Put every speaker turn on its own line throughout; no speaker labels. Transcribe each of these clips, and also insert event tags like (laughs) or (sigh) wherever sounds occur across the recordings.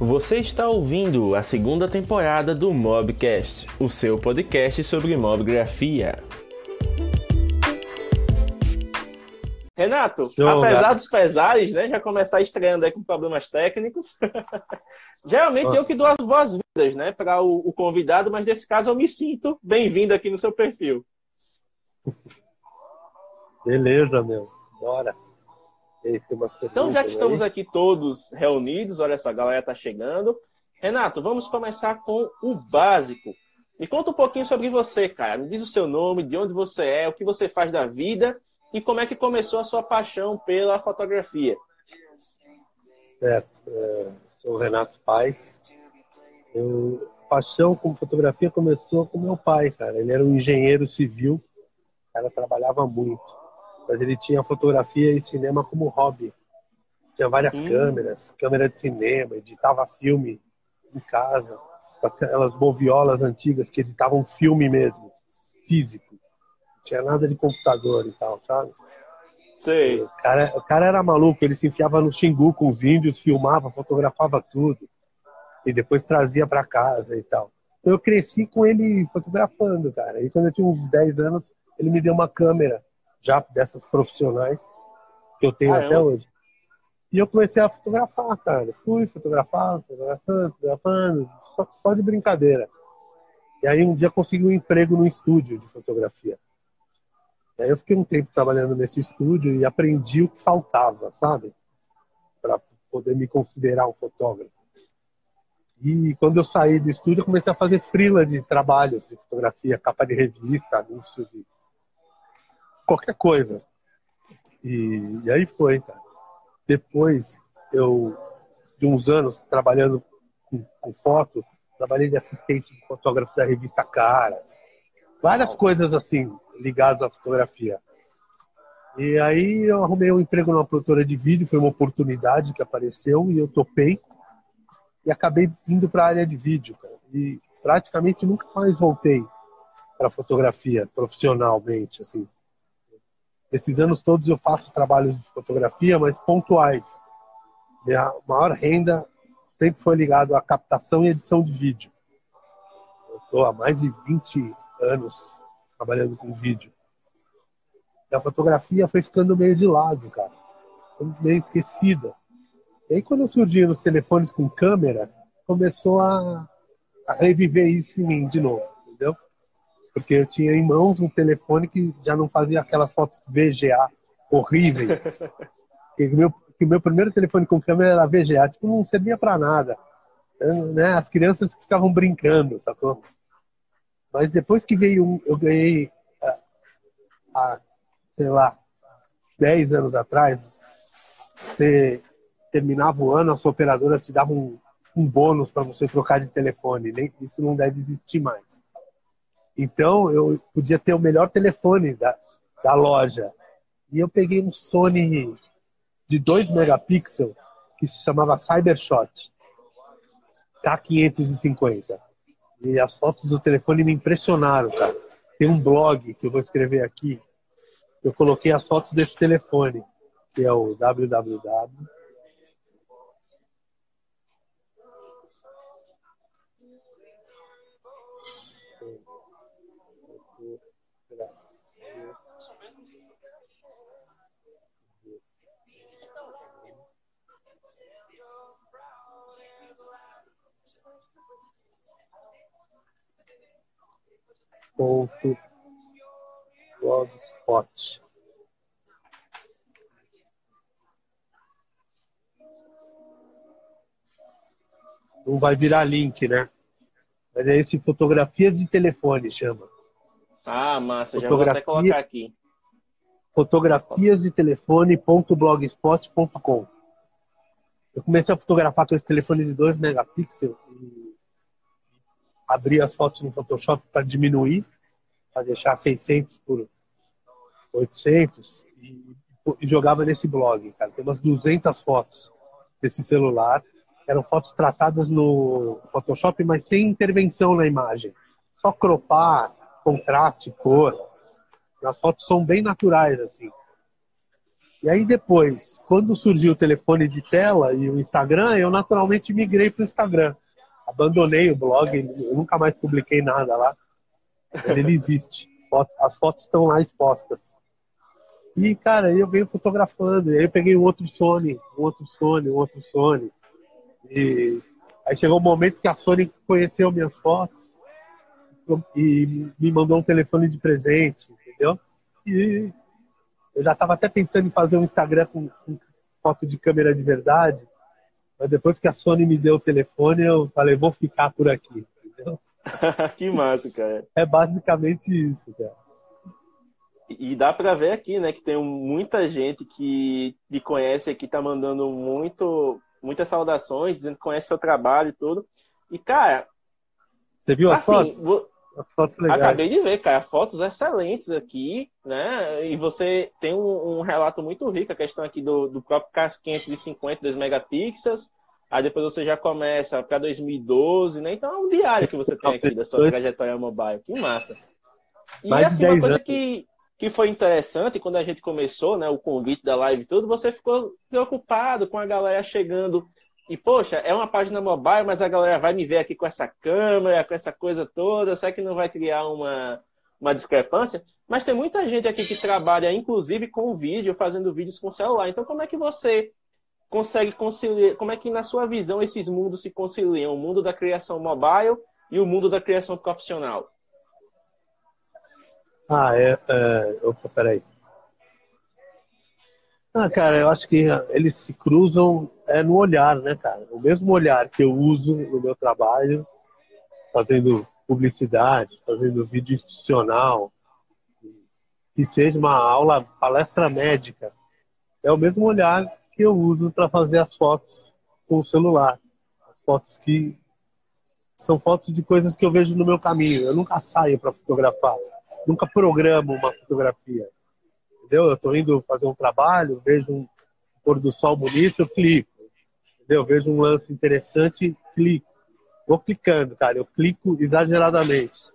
Você está ouvindo a segunda temporada do Mobcast, o seu podcast sobre mobgrafia. Renato, Show, apesar dos pesares, né, já começar estreando aí com problemas técnicos. (laughs) Geralmente eu que dou as boas-vindas, né, para o, o, convidado, mas nesse caso eu me sinto bem-vindo aqui no seu perfil.
Beleza, meu. Bora.
Então, já que estamos aqui todos reunidos, olha só, a galera está chegando. Renato, vamos começar com o básico. Me conta um pouquinho sobre você, cara. Me diz o seu nome, de onde você é, o que você faz da vida e como é que começou a sua paixão pela fotografia.
Certo. É, sou o Renato Paz. Eu, paixão com fotografia começou com meu pai, cara. Ele era um engenheiro civil. O cara trabalhava muito mas ele tinha fotografia e cinema como hobby. Tinha várias hum. câmeras, câmera de cinema, editava filme em casa, com aquelas moviolas antigas que editavam filme mesmo, físico. Não tinha nada de computador e tal, sabe?
Sei.
O cara, o cara era maluco, ele se enfiava no Xingu com os índios, filmava, fotografava tudo. E depois trazia para casa e tal. Então eu cresci com ele fotografando, cara. E quando eu tinha uns 10 anos, ele me deu uma câmera já dessas profissionais que eu tenho ah, até eu... hoje. E eu comecei a fotografar, cara. Fui fotografar, fotografando, fotografando, só, só de brincadeira. E aí um dia consegui um emprego no estúdio de fotografia. E aí eu fiquei um tempo trabalhando nesse estúdio e aprendi o que faltava, sabe? Para poder me considerar um fotógrafo. E quando eu saí do estúdio, eu comecei a fazer freela de trabalhos de fotografia, capa de revista, anúncio de qualquer coisa. E, e aí foi, cara. Depois, eu, de uns anos trabalhando com, com foto, trabalhei de assistente de fotógrafo da revista Caras. Várias coisas assim, ligadas à fotografia. E aí eu arrumei um emprego numa produtora de vídeo, foi uma oportunidade que apareceu e eu topei. E acabei indo para a área de vídeo, cara. E praticamente nunca mais voltei para fotografia profissionalmente, assim. Esses anos todos eu faço trabalhos de fotografia, mas pontuais. Minha maior renda sempre foi ligado à captação e edição de vídeo. Eu estou há mais de 20 anos trabalhando com vídeo. E a fotografia foi ficando meio de lado, cara. Meio esquecida. E aí quando eu surgi nos telefones com câmera, começou a, a reviver isso em mim de novo? Porque eu tinha em mãos um telefone que já não fazia aquelas fotos VGA horríveis. (laughs) que meu, que meu primeiro telefone com câmera era VGA, tipo, não servia para nada. Né? As crianças ficavam brincando, sacou? Mas depois que veio um, eu ganhei, há, sei lá, 10 anos atrás, você terminava o ano, a sua operadora te dava um, um bônus para você trocar de telefone. Nem, isso não deve existir mais. Então eu podia ter o melhor telefone da, da loja. E eu peguei um Sony de 2 megapixels que se chamava Cybershot K550. E as fotos do telefone me impressionaram, cara. Tem um blog que eu vou escrever aqui. Eu coloquei as fotos desse telefone, que é o www blogspot. Não vai virar link, né? Mas é esse fotografias de telefone chama.
Ah, massa, Fotografia... já vou até colocar aqui.
Fotografias de telefone.blogspot.com. Eu comecei a fotografar com esse telefone de 2 megapixels e abrir as fotos no Photoshop para diminuir, para deixar 600 por 800 e, e, jogava nesse blog, cara. Tem umas 200 fotos desse celular. Eram fotos tratadas no Photoshop, mas sem intervenção na imagem. Só cropar, contraste, cor. As fotos são bem naturais, assim. E aí depois, quando surgiu o telefone de tela e o Instagram, eu naturalmente migrei para o Instagram. Abandonei o blog, eu nunca mais publiquei nada lá. Ele existe. As fotos estão lá expostas. E, cara, eu venho fotografando. E aí eu peguei um outro Sony, um outro Sony, um outro Sony. E aí chegou um momento que a Sony conheceu minhas fotos e me mandou um telefone de presente, entendeu? E eu já estava até pensando em fazer um Instagram com, com, foto de câmera de verdade, mas depois que a Sony me deu o telefone, eu falei, vou ficar por aqui, (laughs)
que massa, cara.
É basicamente isso, cara.
E dá para ver aqui, né, que tem muita gente que te conhece aqui, tá mandando muito, muitas saudações, dizendo que conhece seu trabalho e tudo. E, cara.
Você viu as assim, fotos? As fotos legais.
Acabei de ver, cara. Fotos excelentes aqui, né? E você tem um, um relato muito rico, a questão aqui do, do próprio K550, 2 megapixels. Aí depois você já começa para 2012, né? Então é um diário que você tem aqui da sua trajetória mobile. Que massa. E Mais assim, uma coisa anos. que, que foi interessante, quando a gente começou, né, o convite da live e tudo, você ficou preocupado com a galera chegando e, poxa, é uma página mobile, mas a galera vai me ver aqui com essa câmera, com essa coisa toda, será que não vai criar uma, uma discrepância? Mas tem muita gente aqui que trabalha, inclusive, com vídeo, fazendo vídeos com celular. Então, como é que você consegue conciliar, como é que, na sua visão, esses mundos se conciliam? O mundo da criação mobile e o mundo da criação profissional?
Ah, é. é... Opa, peraí. Ah, cara, eu acho que eles se cruzam é, no olhar, né, cara? O mesmo olhar que eu uso no meu trabalho, fazendo publicidade, fazendo vídeo institucional, que seja uma aula, palestra médica, é o mesmo olhar que eu uso para fazer as fotos com o celular. As fotos que são fotos de coisas que eu vejo no meu caminho. Eu nunca saio para fotografar, nunca programo uma fotografia entendeu? Eu estou indo fazer um trabalho, vejo um pôr do sol bonito, eu clico, entendeu? Vejo um lance interessante, clico. Vou clicando, cara, eu clico exageradamente.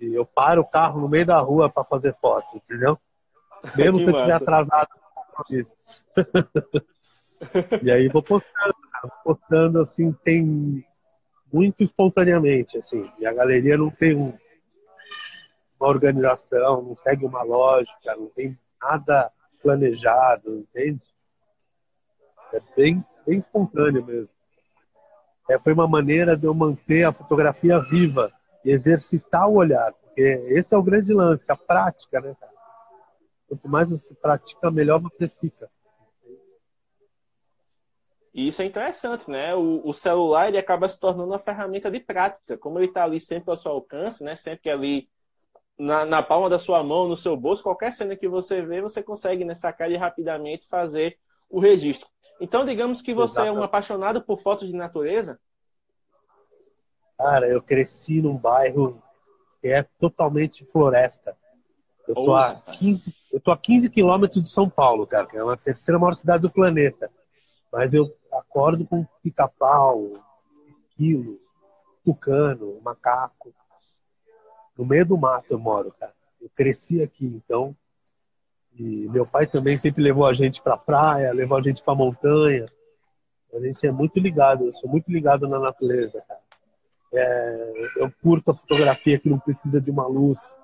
E eu paro o carro no meio da rua para fazer foto, entendeu? (laughs) Mesmo se eu estiver atrasado isso. (laughs) e aí vou postando, cara, vou postando assim, tem muito espontaneamente, assim. E a galeria não tem um, uma organização, não segue uma lógica, não tem nada planejado, entende? É bem, bem espontâneo mesmo. É, foi uma maneira de eu manter a fotografia viva e exercitar o olhar, porque esse é o grande lance, a prática, né, cara? Quanto mais você pratica, melhor você fica.
E isso é interessante, né? O, o, celular ele acaba se tornando uma ferramenta de prática. Como ele está ali sempre ao seu alcance, né? Sempre ali na, na, palma da sua mão, no seu bolso, qualquer cena que você vê, você consegue né, sacar e rapidamente fazer o registro. Então, digamos que você é um apaixonado por fotos de natureza?
Cara, eu cresci num bairro que é totalmente floresta. Eu tô, a 15, eu tô a 15 quilômetros de São Paulo, cara, que é a terceira maior cidade do planeta. Mas eu acordo com pica-pau, esquilo, tucano, macaco. No meio do mato eu moro, cara. Eu cresci aqui, então. E meu pai também sempre levou a gente pra praia, levou a gente pra montanha. A gente é muito ligado, eu sou muito ligado na natureza, cara. É, eu curto a fotografia que não precisa de uma luz,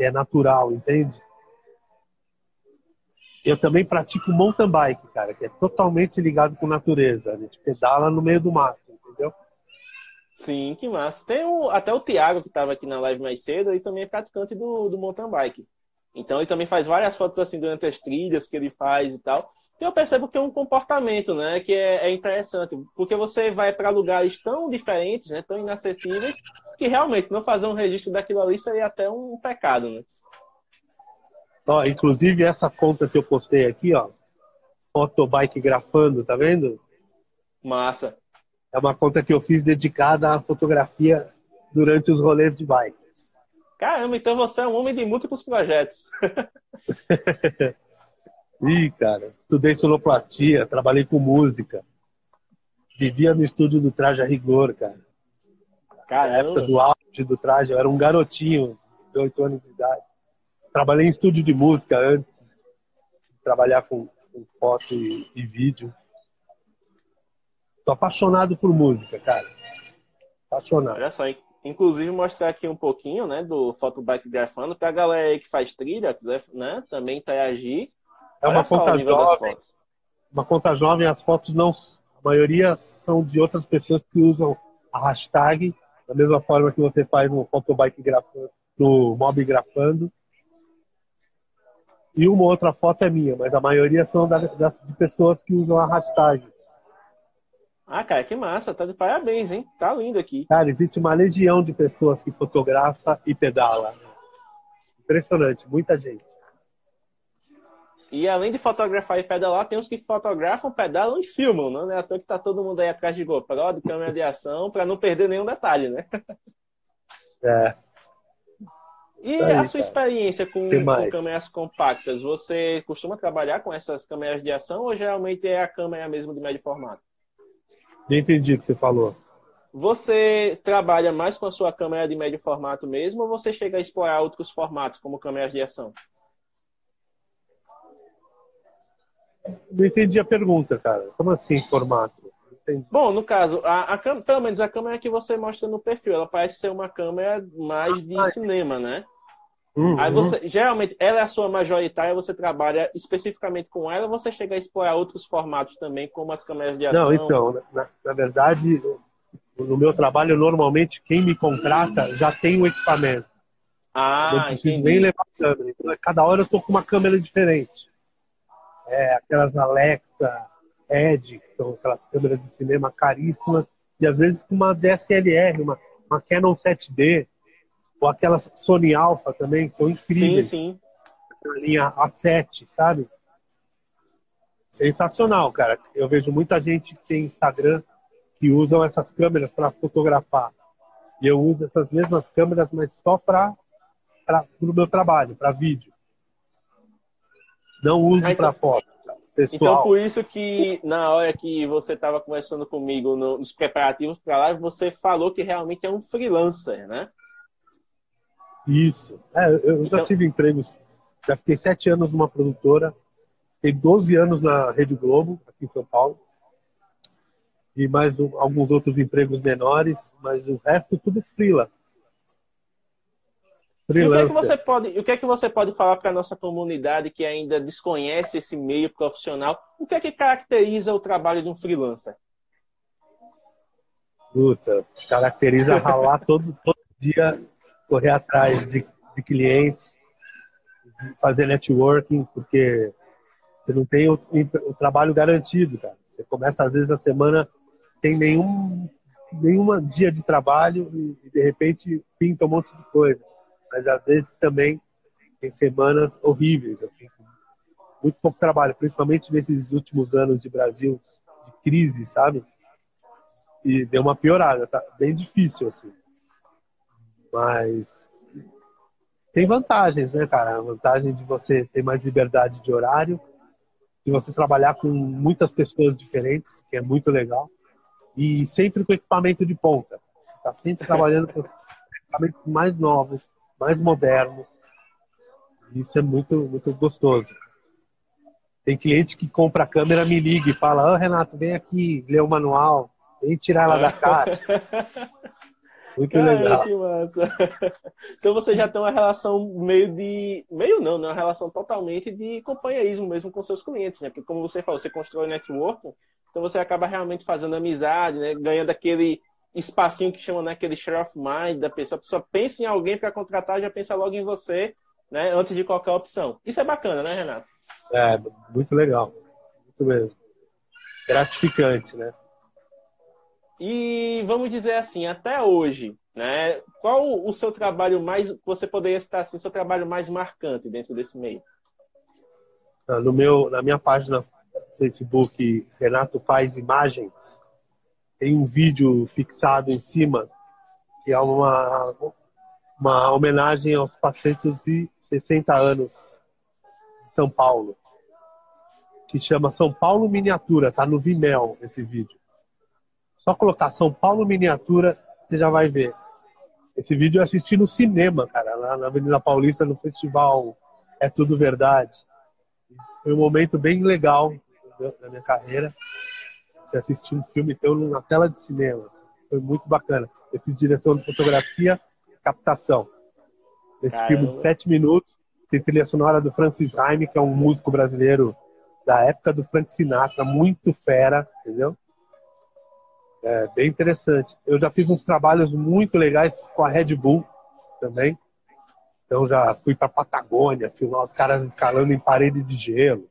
é natural, entende? Eu também pratico mountain bike, cara, que é totalmente ligado com natureza. A gente pedala no meio do mato, entendeu?
Sim, que massa. Tem o, até o Thiago, que estava aqui na live mais cedo, ele também é praticante do, do mountain bike. Então ele também faz várias fotos assim durante as trilhas que ele faz e tal. E eu percebo que é um comportamento, né, que é, é interessante, porque você vai para lugares tão diferentes, né, tão inacessíveis, que realmente não fazer um registro daquilo ali seria até um pecado, né?
Ó, inclusive essa conta que eu postei aqui, ó, Fotobike Grafando, tá vendo?
Massa.
É uma conta que eu fiz dedicada à fotografia durante os rolês de bike.
Caramba, então você é um homem de múltiplos projetos. (laughs)
Ih, cara, estudei sonoplastia, trabalhei com música. Vivia no estúdio do Traje a Rigor, cara. Caramba. Na época do auge do Traje, eu era um garotinho, 18 anos de idade. Trabalhei em estúdio de música antes de trabalhar com, com foto e, e, vídeo. Sou apaixonado por música, cara. Apaixonado.
Olha só, inclusive mostrar aqui um pouquinho, né, do Photobike Grafando, pra galera aí que faz trilha, quiser, né, também interagir.
É uma conta jovem. Uma conta jovem, as fotos não. A maioria são de outras pessoas que usam a hashtag, da mesma forma que você faz no Photobike Grafando, no Mob Grafando. E uma outra foto é minha, mas a maioria são das, de pessoas que usam a hashtag.
Ah, cara, que massa, tá de parabéns, hein? Tá lindo aqui.
Cara, existe uma legião de pessoas que fotografa e pedala. Impressionante, muita gente.
E além de fotografar e pedalar, tem os que fotografam, pedalam e filmam, não é? À toa que tá todo mundo aí atrás de GoPro, de câmera de ação, para não perder nenhum detalhe, né? (laughs)
É.
E aí, a sua cara. experiência com, com, câmeras compactas? Você costuma trabalhar com essas câmeras de ação ou geralmente é a câmera mesmo de médio formato?
Entendi o que você falou.
Você trabalha mais com a sua câmera de médio formato mesmo ou você chega a explorar outros formatos, como câmeras de ação?
Não entendi a pergunta, cara. Como assim, formato?
Bom, no caso, a, a, pelo menos a câmera que você mostra no perfil, ela parece ser uma câmera mais de ah, cinema, né? Uhum. Aí você, geralmente, ela é a sua majoritária, você trabalha especificamente com ela, ou você chega a explorar outros formatos também, como as câmeras de ação?
Não, então, na, na verdade, no meu trabalho, normalmente, quem me contrata já tem o equipamento.
Ah,
não preciso entendi. nem levar a câmera. Então, cada hora eu tô com uma câmera diferente. É, aquelas Alexa, Edge, que são aquelas câmeras de cinema caríssimas, e às vezes com uma DSLR, uma, uma Canon 7D, ou aquelas Sony Alpha também, são incríveis.
Sim, sim.
A linha A7, sabe? Sensacional, cara. Eu vejo muita gente que tem Instagram que usam essas câmeras para fotografar. E eu uso essas mesmas câmeras, mas só para o meu trabalho, para vídeo. Não uso para foto. Pessoal.
Então, por isso que na hora que você estava conversando comigo nos preparativos para a live, você falou que realmente é um freelancer, né?
Isso. É, eu já então... tive empregos, já fiquei sete anos numa produtora, fiquei 12 anos na Rede Globo, aqui em São Paulo, e mais um, alguns outros empregos menores, mas o resto tudo freela.
E o que, é que você pode, o que é que você pode falar para a nossa comunidade que ainda desconhece esse meio profissional? O que é que caracteriza o trabalho de um freelancer?
Puta, caracteriza ralar (laughs) todo, todo dia correr atrás de, de clientes, de fazer networking, porque você não tem o, o, trabalho garantido, cara. Você começa às vezes a semana sem nenhum nenhuma dia de trabalho e, e de repente pinta um monte de coisa. Mas às vezes também tem semanas horríveis, assim, muito pouco trabalho, principalmente nesses últimos anos de Brasil de crise, sabe? E deu uma piorada, tá bem difícil assim. Mas tem vantagens, né, cara? A vantagem de você ter mais liberdade de horário, de você trabalhar com muitas pessoas diferentes, que é muito legal, e sempre com equipamento de ponta. Você está sempre trabalhando com equipamentos mais novos, mais modernos. Isso é muito, muito gostoso. Tem cliente que compra a câmera, me liga e fala: oh, Renato, vem aqui ler o manual, vem tirar ela da caixa. (laughs) Muito Cara, legal.
Que massa. (laughs) Então você já tem uma relação meio de. Meio não, né? Uma relação totalmente de companheirismo mesmo com seus clientes, né? Porque como você falou, você constrói network, então você acaba realmente fazendo amizade, né? Ganhando aquele espacinho que chama né? aquele share of mind da pessoa. A pessoa pensa em alguém para contratar, já pensa logo em você, né? Antes de qualquer opção. Isso é bacana, né, Renato?
É, muito legal. Muito mesmo. Gratificante, né?
E vamos dizer assim, até hoje, né? Qual o seu trabalho mais, você poderia citar assim, seu trabalho mais marcante dentro desse meio?
Ah, no meu, na minha página Facebook Renato Paz Imagens, tem um vídeo fixado em cima que é uma uma homenagem aos 460 anos de São Paulo, que chama São Paulo Miniatura, tá no Vimeo esse vídeo. Só colocar São Paulo miniatura, você já vai ver. Esse vídeo eu assisti no cinema, cara, lá na Avenida Paulista, no festival É Tudo Verdade. foi um momento bem legal da minha carreira. Se assistir um filme teu na tela de cinema. Assim. Foi muito bacana. Eu fiz direção de fotografia, captação. Esse Caramba. filme de sete minutos, tem trilha sonora do Francis Haime, que é um músico brasileiro da época do Frank Sinatra, muito fera, entendeu? É bem interessante. Eu já fiz uns trabalhos muito legais com a Red Bull também. Então já fui para Patagônia, filmar os caras escalando em parede de gelo.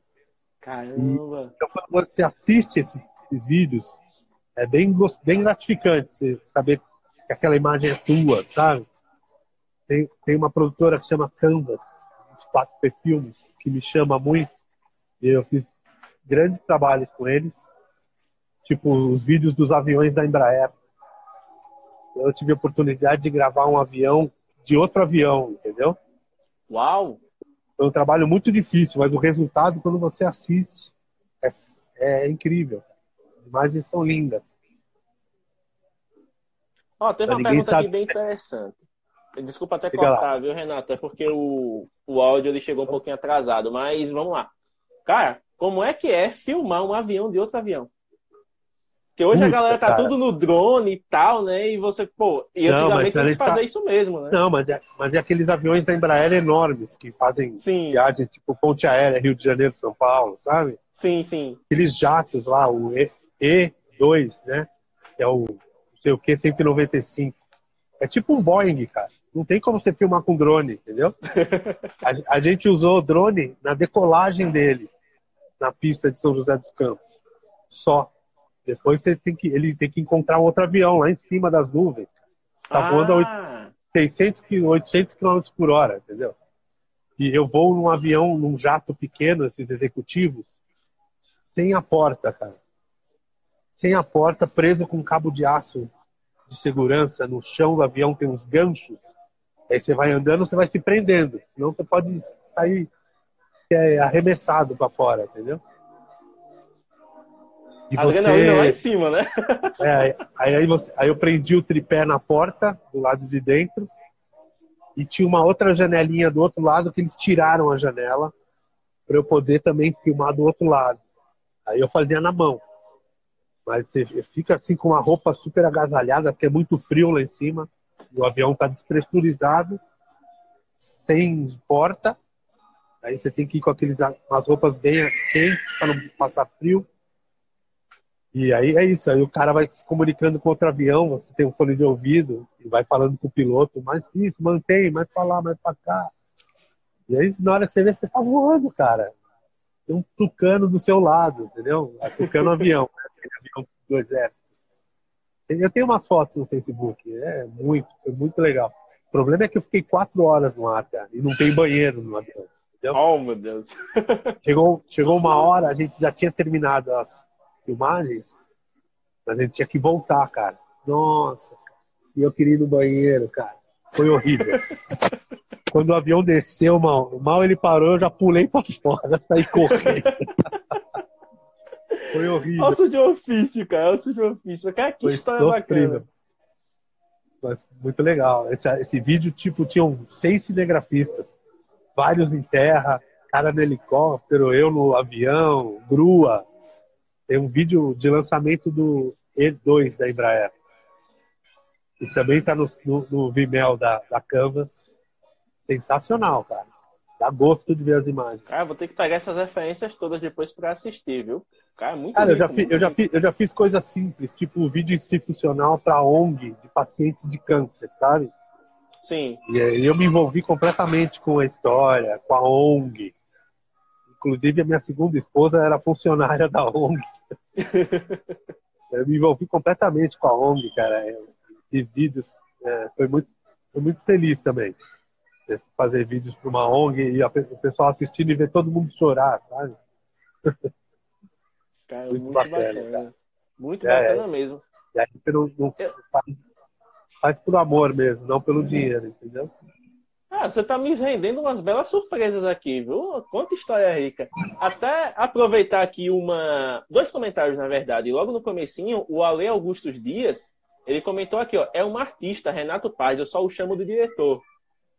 Caramba! E,
então quando você assiste esses, esses vídeos, é bem, bem gratificante saber que aquela imagem é tua, sabe? Tem, tem uma produtora que chama Canvas, 4P Filmes, que me chama muito. E eu fiz grandes trabalhos com eles. Tipo, os vídeos dos aviões da Embraer. Eu tive a oportunidade de gravar um avião de outro avião, entendeu?
Uau!
Foi um trabalho muito difícil, mas o resultado, quando você assiste, é, é incrível. As imagens são lindas.
Ó, oh, teve uma pergunta sabe... aqui bem interessante. Desculpa até Fica cortar, lá. viu, Renato? É porque o, o áudio ele chegou um pouquinho atrasado, mas vamos lá. Cara, como é que é filmar um avião de outro avião? Porque hoje a galera tá cara. tudo no drone e tal, né? E você, pô, e antigamente não, eles fazer isso mesmo, né?
Não, mas é, mas é aqueles aviões da Embraer enormes que fazem sim. viagens tipo ponte aérea, Rio de Janeiro, São Paulo, sabe?
Sim, sim.
Aqueles jatos lá, o e, E2, né? É o não sei o que, 195. É tipo um Boeing, cara. Não tem como você filmar com drone, entendeu? (laughs) a, a gente usou drone na decolagem dele, na pista de São José dos Campos. Só. Depois você tem que, ele tem que encontrar um outro avião lá em cima das nuvens. Tá ah. voando a 600, 800 km por hora, entendeu? E eu vou num avião, num jato pequeno, esses executivos, sem a porta, cara. Sem a porta, preso com um cabo de aço de segurança no chão do avião, tem uns ganchos. Aí você vai andando, você vai se prendendo. Senão você pode sair arremessado para fora, entendeu?
E a adrenalina lá em cima, né?
é, aí, aí, você, aí eu prendi o tripé na porta, do lado de dentro, e tinha uma outra janelinha do outro lado que eles tiraram a janela para eu poder também filmar do outro lado. Aí eu fazia na mão. Mas você fica assim com uma roupa super agasalhada, porque é muito frio lá em cima. O avião está despressurizado, sem porta. Aí você tem que ir com aqueles, umas roupas bem quentes para não passar frio. E aí é isso, aí o cara vai se comunicando com outro avião, você tem um fone de ouvido e vai falando com o piloto, mais isso, mantém, mais pra lá, mais pra cá. E aí na hora que você vê, você tá voando, cara. Tem um tucano do seu lado, entendeu? É tucano avião, né? avião do exército. Eu tenho umas fotos no Facebook, é muito, foi muito legal. O problema é que eu fiquei quatro horas no ar, cara, e não tem banheiro no avião. Entendeu?
Oh, meu Deus.
chegou, chegou uma hora, a gente já tinha terminado as filmagens, mas a gente tinha que voltar, cara. Nossa, e eu queria ir no banheiro, cara. Foi horrível. (laughs) Quando o avião desceu, mal, mal ele parou, eu já pulei pra fora, (laughs) saí correndo. Foi horrível.
Osso de ofício, cara. Osso de ofício. Cara, que Foi história sofrível. bacana.
Mas muito legal. Esse, esse vídeo, tipo, tinham seis cinegrafistas. Vários em terra, cara no helicóptero, eu no avião, grua. Tem um vídeo de lançamento do E2 da Embraer. E também está no, no, no, Vimeo da, da Canvas. Sensacional, cara. Dá gosto de ver as imagens.
Cara, vou ter que pegar essas referências todas depois para assistir, viu? Cara, muito
Cara,
rico,
eu, já fiz, eu, já fiz, eu já fiz coisas simples, tipo vídeo institucional para ONG de pacientes de câncer, sabe?
Sim.
E aí eu me envolvi completamente com a história, com a ONG. Inclusive, a minha segunda esposa era funcionária da ONG. (laughs) eu me envolvi completamente com a ONG, cara. Fiz vídeos, é, foi, muito, foi muito feliz também. É, fazer vídeos para uma ONG e o pessoal assistindo e ver todo mundo chorar, sabe? (laughs)
Cara, muito, muito bacana. bacana. Cara. Muito é, bacana mesmo.
E aí você não, não faz, faz por amor mesmo, não pelo dinheiro, entendeu?
Ah, você tá me rendendo umas belas surpresas aqui, viu? Quanta história rica. Até aproveitar aqui uma... Dois comentários, na verdade. Logo no comecinho, o Ale Augustos Dias, ele comentou aqui, ó. É um artista, Renato Paz, eu só o chamo de diretor.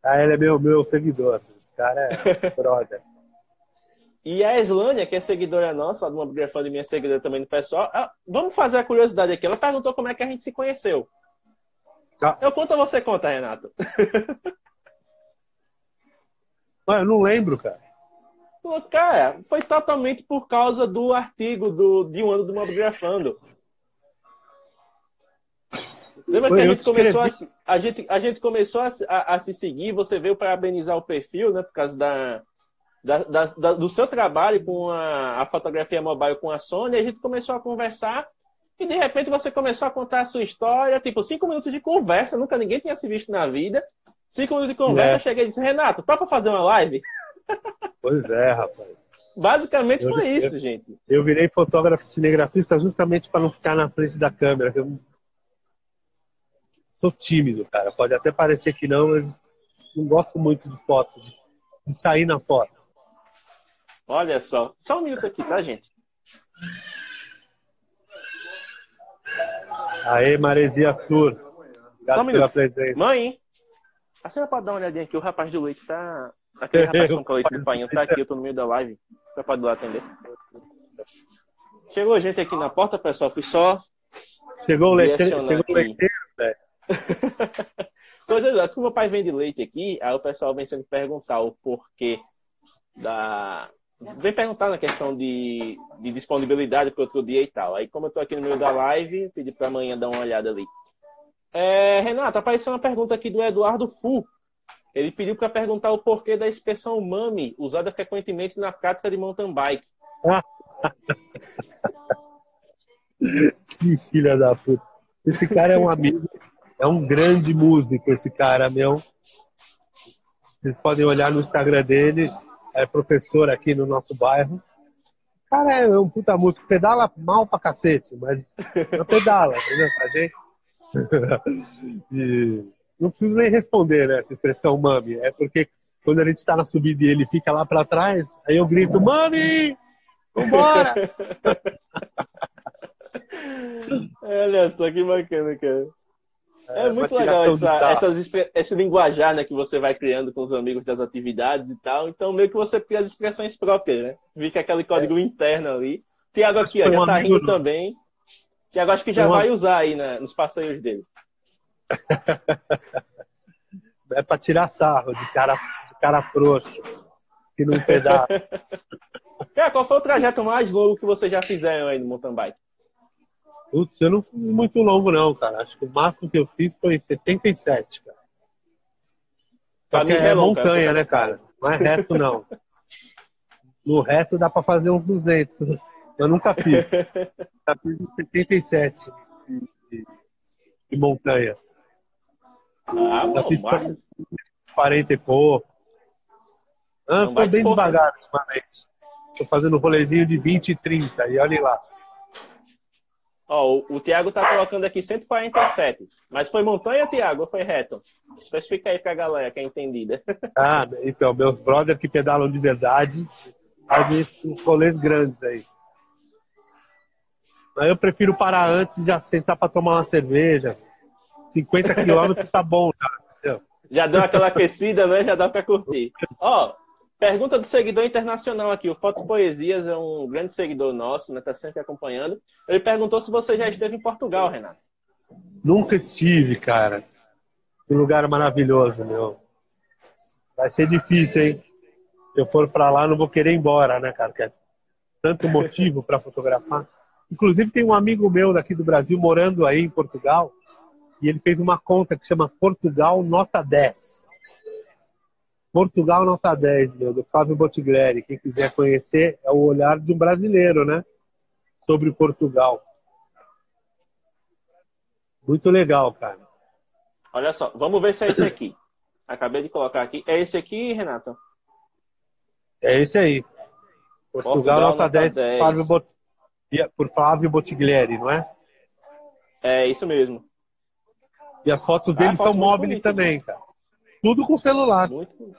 Ah, ele é meu, meu seguidor. Esse cara é (laughs) brother.
E a Eslânia, que é seguidora nossa, uma biografia de minha seguidora também do pessoal, ah, vamos fazer a curiosidade aqui. Ela perguntou como é que a gente se conheceu. Tá. Eu conto ou você conta, Renato? (laughs)
Ah, eu não lembro, cara.
Cara, foi totalmente por causa do artigo do, de um ano do Mobgrafando. Lembra que a gente, começou a, a, gente, a gente começou a, a, a, se seguir, você veio parabenizar o perfil, né? Por causa da, da, da, da do seu trabalho com a, a fotografia mobile com a Sony, a gente começou a conversar e de repente você começou a contar a sua história, tipo, cinco minutos de conversa, nunca ninguém tinha se visto na vida. Cinco minutos de conversa, é. eu cheguei e disse, Renato, topa fazer uma live?
Pois é, rapaz.
Basicamente eu, foi isso, gente.
Eu virei fotógrafo cinegrafista justamente para não ficar na frente da câmera. Eu sou tímido, cara. Pode até parecer que não, mas não gosto muito de foto, de, de sair na foto.
Olha só. Só um minuto aqui, tá, gente?
Aê, Maresia Tour.
Obrigado Só um minuto. presença. Mãe, a senhora pode dar uma olhadinha aqui? O rapaz do leite tá. Aquele rapaz com o leite do painho tá aqui, eu tô no meio da live. Você pode ir lá atender. Chegou gente aqui na porta, pessoal. Fui só.
Chegou o leiteiro, chegou o leiteiro, velho. (laughs)
Coisa é, que o meu pai vende leite aqui, aí o pessoal vem sempre perguntar o porquê da. Vem perguntar na questão de, de disponibilidade para outro dia e tal. Aí, como eu tô aqui no meio da live, pedi para amanhã dar uma olhada ali. É, Renata, apareceu uma pergunta aqui do Eduardo Fu. Ele pediu para perguntar o porquê da expressão mami, usada frequentemente na prática de mountain bike.
que filha da puta. Esse cara é um amigo, é um grande músico, esse cara, meu. Vocês podem olhar no Instagram dele, é professor aqui no nosso bairro. O cara é um puta músico, pedala mal pra cacete, mas não pedala, entendeu? A gente (laughs) e não preciso nem responder né, essa expressão mami. É porque quando a gente está na subida e ele fica lá para trás, aí eu grito, mami! Vambora! (laughs)
Olha só que bacana, cara. É, é muito legal essa, essas, esse linguajar né, que você vai criando com os amigos das atividades e tal. Então, meio que você cria as expressões próprias, né? Fica aquele código é. interno ali. Tiago aqui, ó, já tá rindo também. Agora acho que já vai usar aí né, nos passeios dele. (laughs)
é para tirar sarro de cara, de cara frouxo, que não pedaça. (laughs)
Cara, qual foi o trajeto mais longo que vocês já fizeram aí no mountain bike?
Putz, eu não fiz muito longo não, cara. Acho que o máximo que eu fiz foi 77, cara. Só que é, é montanha, né, cara? Não é reto, não. (laughs) No reto dá para fazer uns 200. Eu nunca fiz. (laughs) Já fiz 77 de, de montanha.
Ah, Já bom, fiz mas...
40 e pouco. Ah, tô bem devagar ultimamente. Tô fazendo um rolezinho de 20 e 30, e olhe lá.
Ó, o, o Thiago tá colocando aqui 147. Mas foi montanha, Thiago, ou foi reto? Especifica aí pra galera que é entendida. (laughs)
Ah, então, meus brothers que pedalam de verdade fazem esses rolês grandes aí. Aí eu prefiro parar antes e já sentar para tomar uma cerveja. 50 quilômetros tá bom
já. Já deu aquela aquecida, né? Já dá para curtir. Ó, pergunta do seguidor internacional aqui. O Foto Poesias é um grande seguidor nosso, né? Tá sempre acompanhando. Ele perguntou se você já esteve em Portugal, Renato.
Nunca estive, cara. Um lugar maravilhoso, meu. Vai ser difícil, hein? Se eu for para lá, não vou querer ir embora, né, cara? Que é tanto motivo para fotografar. Inclusive, tem um amigo meu daqui do Brasil morando aí em Portugal e ele fez uma conta que chama Portugal Nota 10. Portugal Nota 10, meu, do Fábio Bottiglieri. Quem quiser conhecer, é o olhar de um brasileiro, né? Sobre Portugal. Muito legal, cara.
Olha só, vamos ver se é esse aqui. Acabei de colocar aqui. É esse aqui, Renato?
É esse aí. Portugal, Portugal Nota, Nota 10, 10. Fábio Bottiglieri por Flávio Bottiglieri, não é?
É, isso mesmo.
E as fotos dele ah, são móveis também, cara. Tudo com celular. Muito...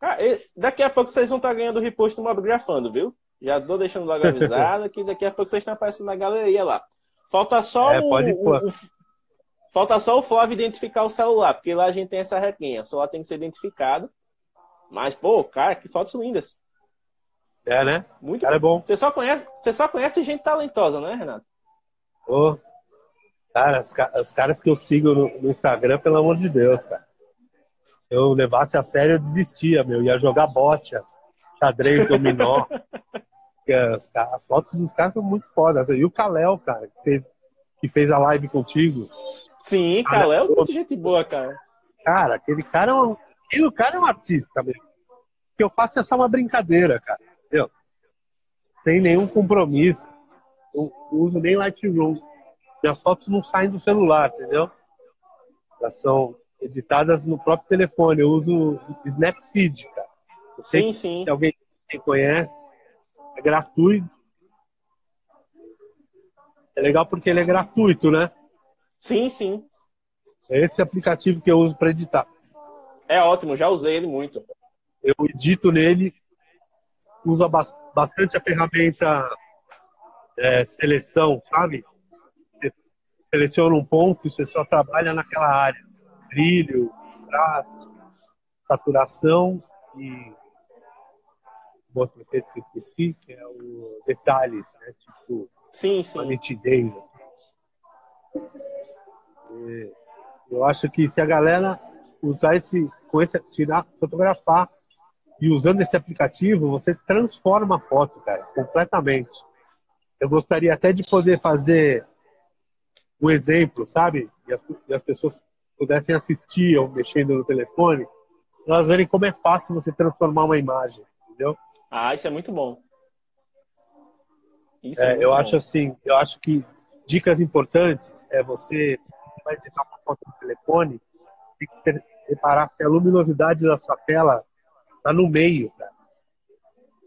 Ah, daqui a pouco vocês vão estar ganhando repost no Mobgrafando, viu? Já tô deixando logo avisado (laughs) que daqui a pouco vocês estão aparecendo na galeria lá. Falta só é, o, o, o, Falta só o Flávio identificar o celular, porque lá a gente tem essa regrinha. O celular tem que ser identificado. Mas, pô, cara, que fotos lindas.
É, né?
Muito
cara é bom.
Você só conhece, você só conhece gente talentosa, né, Renato?
Ô, cara, os, os, caras que eu sigo no, no, Instagram, pelo amor de Deus, cara. Se eu levasse a sério, eu desistia, meu. Ia jogar bote, xadrez, dominó. (laughs) as, as, fotos dos caras são muito fodas. E o Kalel, cara, que fez, que fez a live contigo.
Sim, Kalel é muito gente boa, cara.
Cara, aquele cara é um, aquele cara é um artista mesmo. O que eu faço é só uma brincadeira, cara. Entendeu? Sem nenhum compromisso. Não uso nem Lightroom. Minhas fotos não saem do celular, entendeu? Elas são editadas no próprio telefone. Eu uso Snapseed, cara.
Sim, sim.
Se alguém conhece, é gratuito. É legal porque ele é gratuito, né?
Sim, sim.
É esse aplicativo que eu uso para editar.
É ótimo, já usei ele muito.
Eu edito nele, uso bastante a ferramenta é, seleção, sabe? Você seleciona um ponto e você só trabalha naquela área. Brilho, traço, saturação e um outro efeito que eu esqueci, que é o detalhes, né? Tipo,
sim, sim.
a nitidez. E eu acho que se a galera usar esse, com esse, tirar, fotografar e usando esse aplicativo, você transforma a foto, cara, completamente. Eu gostaria até de poder fazer um exemplo, sabe? E as, e as pessoas pudessem assistir ou mexendo no telefone, elas verem como é fácil você transformar uma imagem, entendeu?
Ah, isso é muito bom.
Isso é, é eu bom. acho assim, eu acho que dicas importantes é você vai editar uma foto no telefone, tem que reparar se a luminosidade da sua tela está no meio, cara.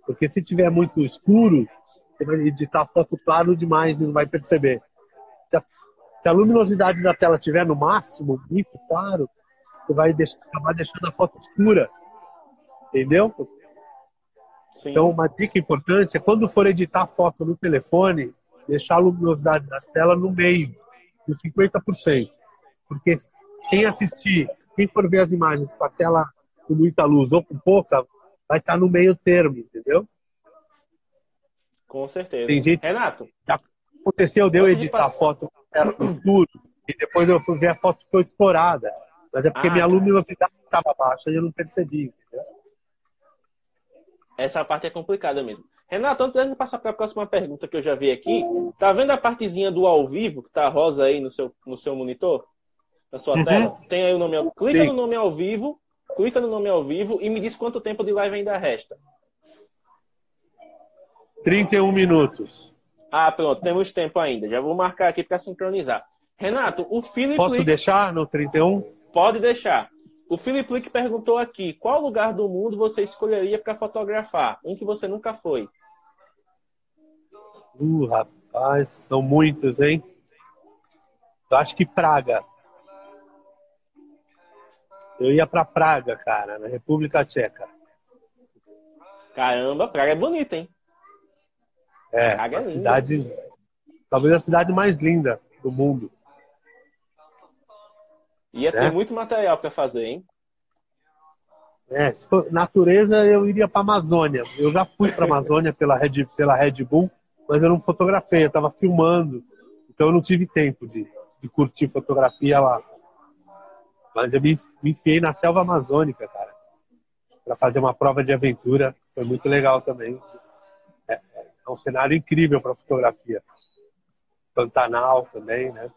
Porque se tiver muito escuro, você vai editar a foto claro demais e não vai perceber. Se a, luminosidade da tela estiver no máximo, muito claro, você vai deixar, acabar deixando a foto escura. Entendeu? Sim. Então, uma dica importante é quando for editar foto no telefone, deixar a luminosidade da tela no meio, no 50%. Porque quem assistir, quem for ver as imagens com a tela com muita luz ou com pouca, vai estar no meio termo, entendeu?
Com certeza.
Tem gente,
Renato.
Já aconteceu de eu editar a foto com a tela escuro e depois eu fui ver a foto ficou explorada. Mas é porque ah, minha luminosidade estava baixa e eu não percebi, entendeu?
Essa parte é complicada mesmo. Renato, antes de passar para a próxima pergunta que eu já vi aqui, tá vendo a partezinha do ao vivo que tá rosa aí no seu, no seu monitor? na sua uhum. tela. Tem aí o nome. Clica Sim. no nome ao vivo, clica no nome ao vivo e me diz quanto tempo de live ainda resta.
31 minutos.
Ah, pronto, temos tempo ainda. Já vou marcar aqui para sincronizar. Renato, o Felipe.
Posso deixar no 31?
Pode deixar. O Felipe Lick perguntou aqui: qual lugar do mundo você escolheria para fotografar? Um que você nunca foi.
Uh, rapaz, são muitos, hein? Eu acho que Praga. Eu ia para Praga, cara, na República Tcheca.
Caramba, Praga é bonita, hein?
É, Praga é cidade, talvez a cidade mais linda do mundo.
Ia ter é? muito material para fazer, hein?
É, natureza, eu iria para Amazônia. Eu já fui para (laughs) Amazônia pela Red, pela Red Bull, mas eu não fotografei, eu estava filmando. Então eu não tive tempo de, de curtir fotografia lá. Mas eu me, me enfiei na selva amazônica, cara, para fazer uma prova de aventura. Foi muito legal também. É, é um cenário incrível para fotografia. Pantanal também, né?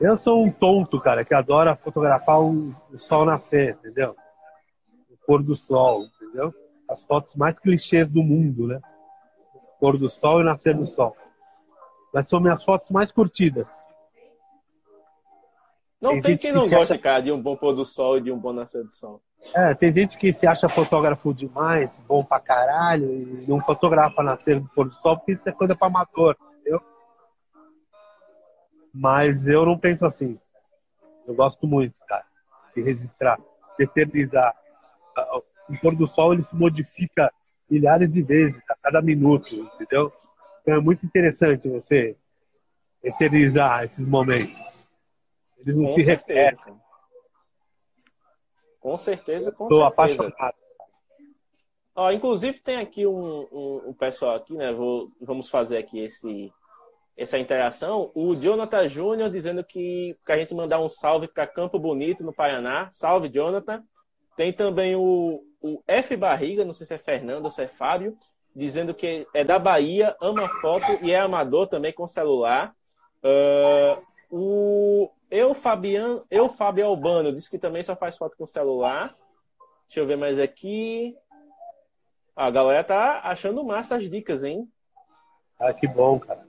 Eu sou um tonto, cara, que adora fotografar o, o sol nascer, entendeu? O pôr do sol, entendeu? As fotos mais clichês do mundo, né? O pôr do sol e nascer do sol. Mas são minhas fotos mais curtidas.
Não tem, tem quem não que gosta, acha... cara, de um bom pôr do sol e de um bom nascer do sol.
É, tem gente que se acha fotógrafo demais, bom pra caralho, e não fotografa nascer do pôr do sol, porque isso é coisa pra amador, entendeu? Mas eu não penso assim. Eu gosto muito, cara, de registrar, de eternizar. O pôr do sol ele se modifica milhares de vezes a cada minuto, entendeu? Então é muito interessante você eternizar esses momentos. Eles não com se repetem.
Com certeza, com
Estou apaixonado.
Ó, inclusive tem aqui um, um, um pessoal aqui, né? Vou, vamos fazer aqui esse, essa interação. O Jonathan Júnior dizendo que, que a gente mandar um salve para Campo Bonito, no Paraná. Salve, Jonathan. Tem também o, o F Barriga, não sei se é Fernando ou se é Fábio, dizendo que é da Bahia, ama foto e é amador também com celular. Uh, o eu, Fabian, eu, Fábio Albano, disse que também só faz foto com celular. Deixa eu ver mais aqui. A galera tá achando massa as dicas, hein?
Ah, que bom, cara.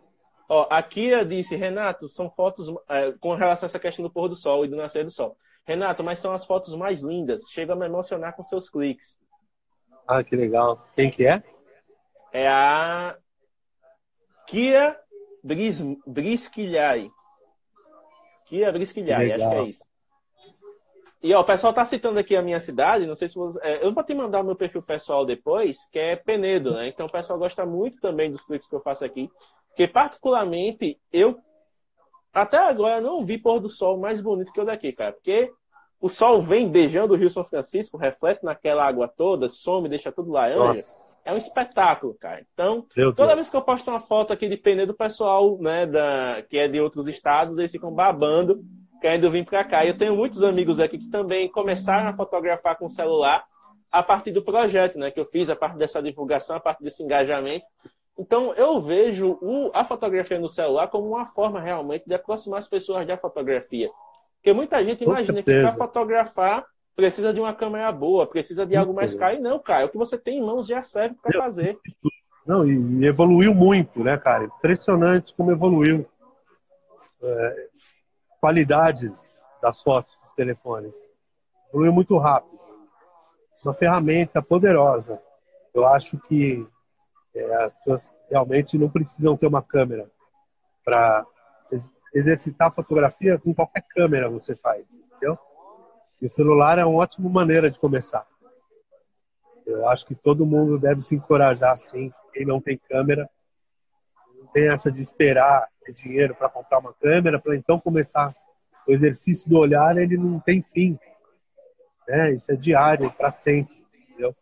Ó, a Kira disse, Renato, são fotos é, com relação a essa questão do pôr do sol e do nascer do sol. Renato, mas são as fotos mais lindas. Chega a me emocionar com seus cliques.
Ah, que legal. Quem que é?
É a Kia Bris, Brisquilhai. Kia Brisquilhai, acho que é isso. E ó, o pessoal tá citando aqui a minha cidade, não sei se você. É, eu vou te mandar o meu perfil pessoal depois, que é Penedo, né? Então o pessoal gosta muito também dos cliques que eu faço aqui. Porque, particularmente, eu até agora não vi pôr do sol mais bonito que o daqui, cara. Porque o sol vem beijando o Rio São Francisco, reflete naquela água toda, some, deixa tudo laranja. Nossa. É um espetáculo, cara. Então, Meu toda Deus. vez que eu posto uma foto aqui de Penedo, pessoal, né, da, que é de outros estados, eles ficam babando querendo vir para cá. Eu tenho muitos amigos aqui que também começaram a fotografar com celular a partir do projeto, né, que eu fiz, a partir dessa divulgação, a partir desse engajamento. Então, eu vejo o, a fotografia no celular como uma forma realmente de aproximar as pessoas da fotografia. Porque muita gente imagina que para fotografar precisa de uma câmera boa, precisa de algo mais caro. E não, cara, o que você tem em mãos já serve para fazer.
Não, e evoluiu muito, né, cara? Impressionante como evoluiu. É, qualidade das fotos dos telefones. Evoluiu muito rápido. Uma ferramenta poderosa. Eu acho que é, as pessoas realmente não precisam ter uma câmera para exercitar a fotografia com qualquer câmera você faz, entendeu? E o celular é uma ótima maneira de começar. Eu acho que todo mundo deve se encorajar, sim. Quem não tem câmera, não tem essa de esperar ter dinheiro para comprar uma câmera, para então começar o exercício do olhar, ele não tem fim. Né? Isso é diário, para sempre. Entendeu?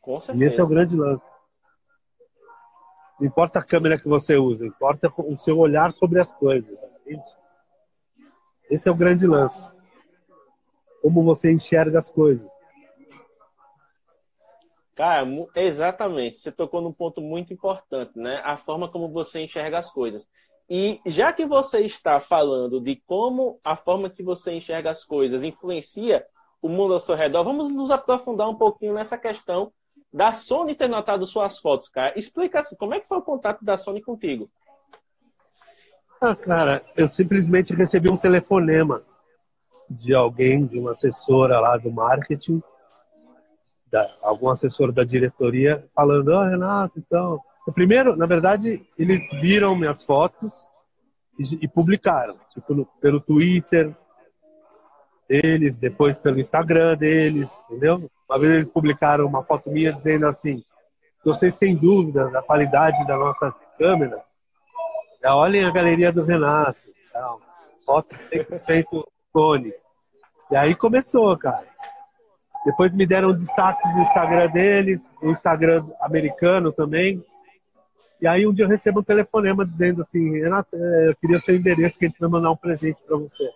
Com certeza.
E esse é o grande lance. Não importa a câmera que você usa, importa o seu olhar sobre as coisas. Entende? Esse é o grande lance. Como você enxerga as coisas.
Cara, exatamente. Você tocou num ponto muito importante, né? A forma como você enxerga as coisas. E já que você está falando de como a forma que você enxerga as coisas influencia o mundo ao seu redor, vamos nos aprofundar um pouquinho nessa questão da Sony ter notado suas fotos, cara. Explica assim, como é que foi o contato da Sony contigo?
Ah, cara, eu simplesmente recebi um telefonema de alguém, de uma assessora lá do marketing, da, algum assessor da diretoria, falando, ó, oh, Renato, então, primeiro, na verdade, eles viram minhas fotos e, e publicaram, tipo, no, pelo Twitter deles, depois pelo Instagram deles, entendeu? Uma vez eles publicaram uma foto minha dizendo assim: se vocês têm dúvidas da qualidade das nossas câmeras, olhem a galeria do Renato, foto 100% Sony. E aí começou, cara. Depois me deram destaques no Instagram deles, no Instagram americano também. E aí um dia eu recebo um telefonema dizendo assim, Renato, é, eu queria seu endereço que a gente vai mandar um presente para você.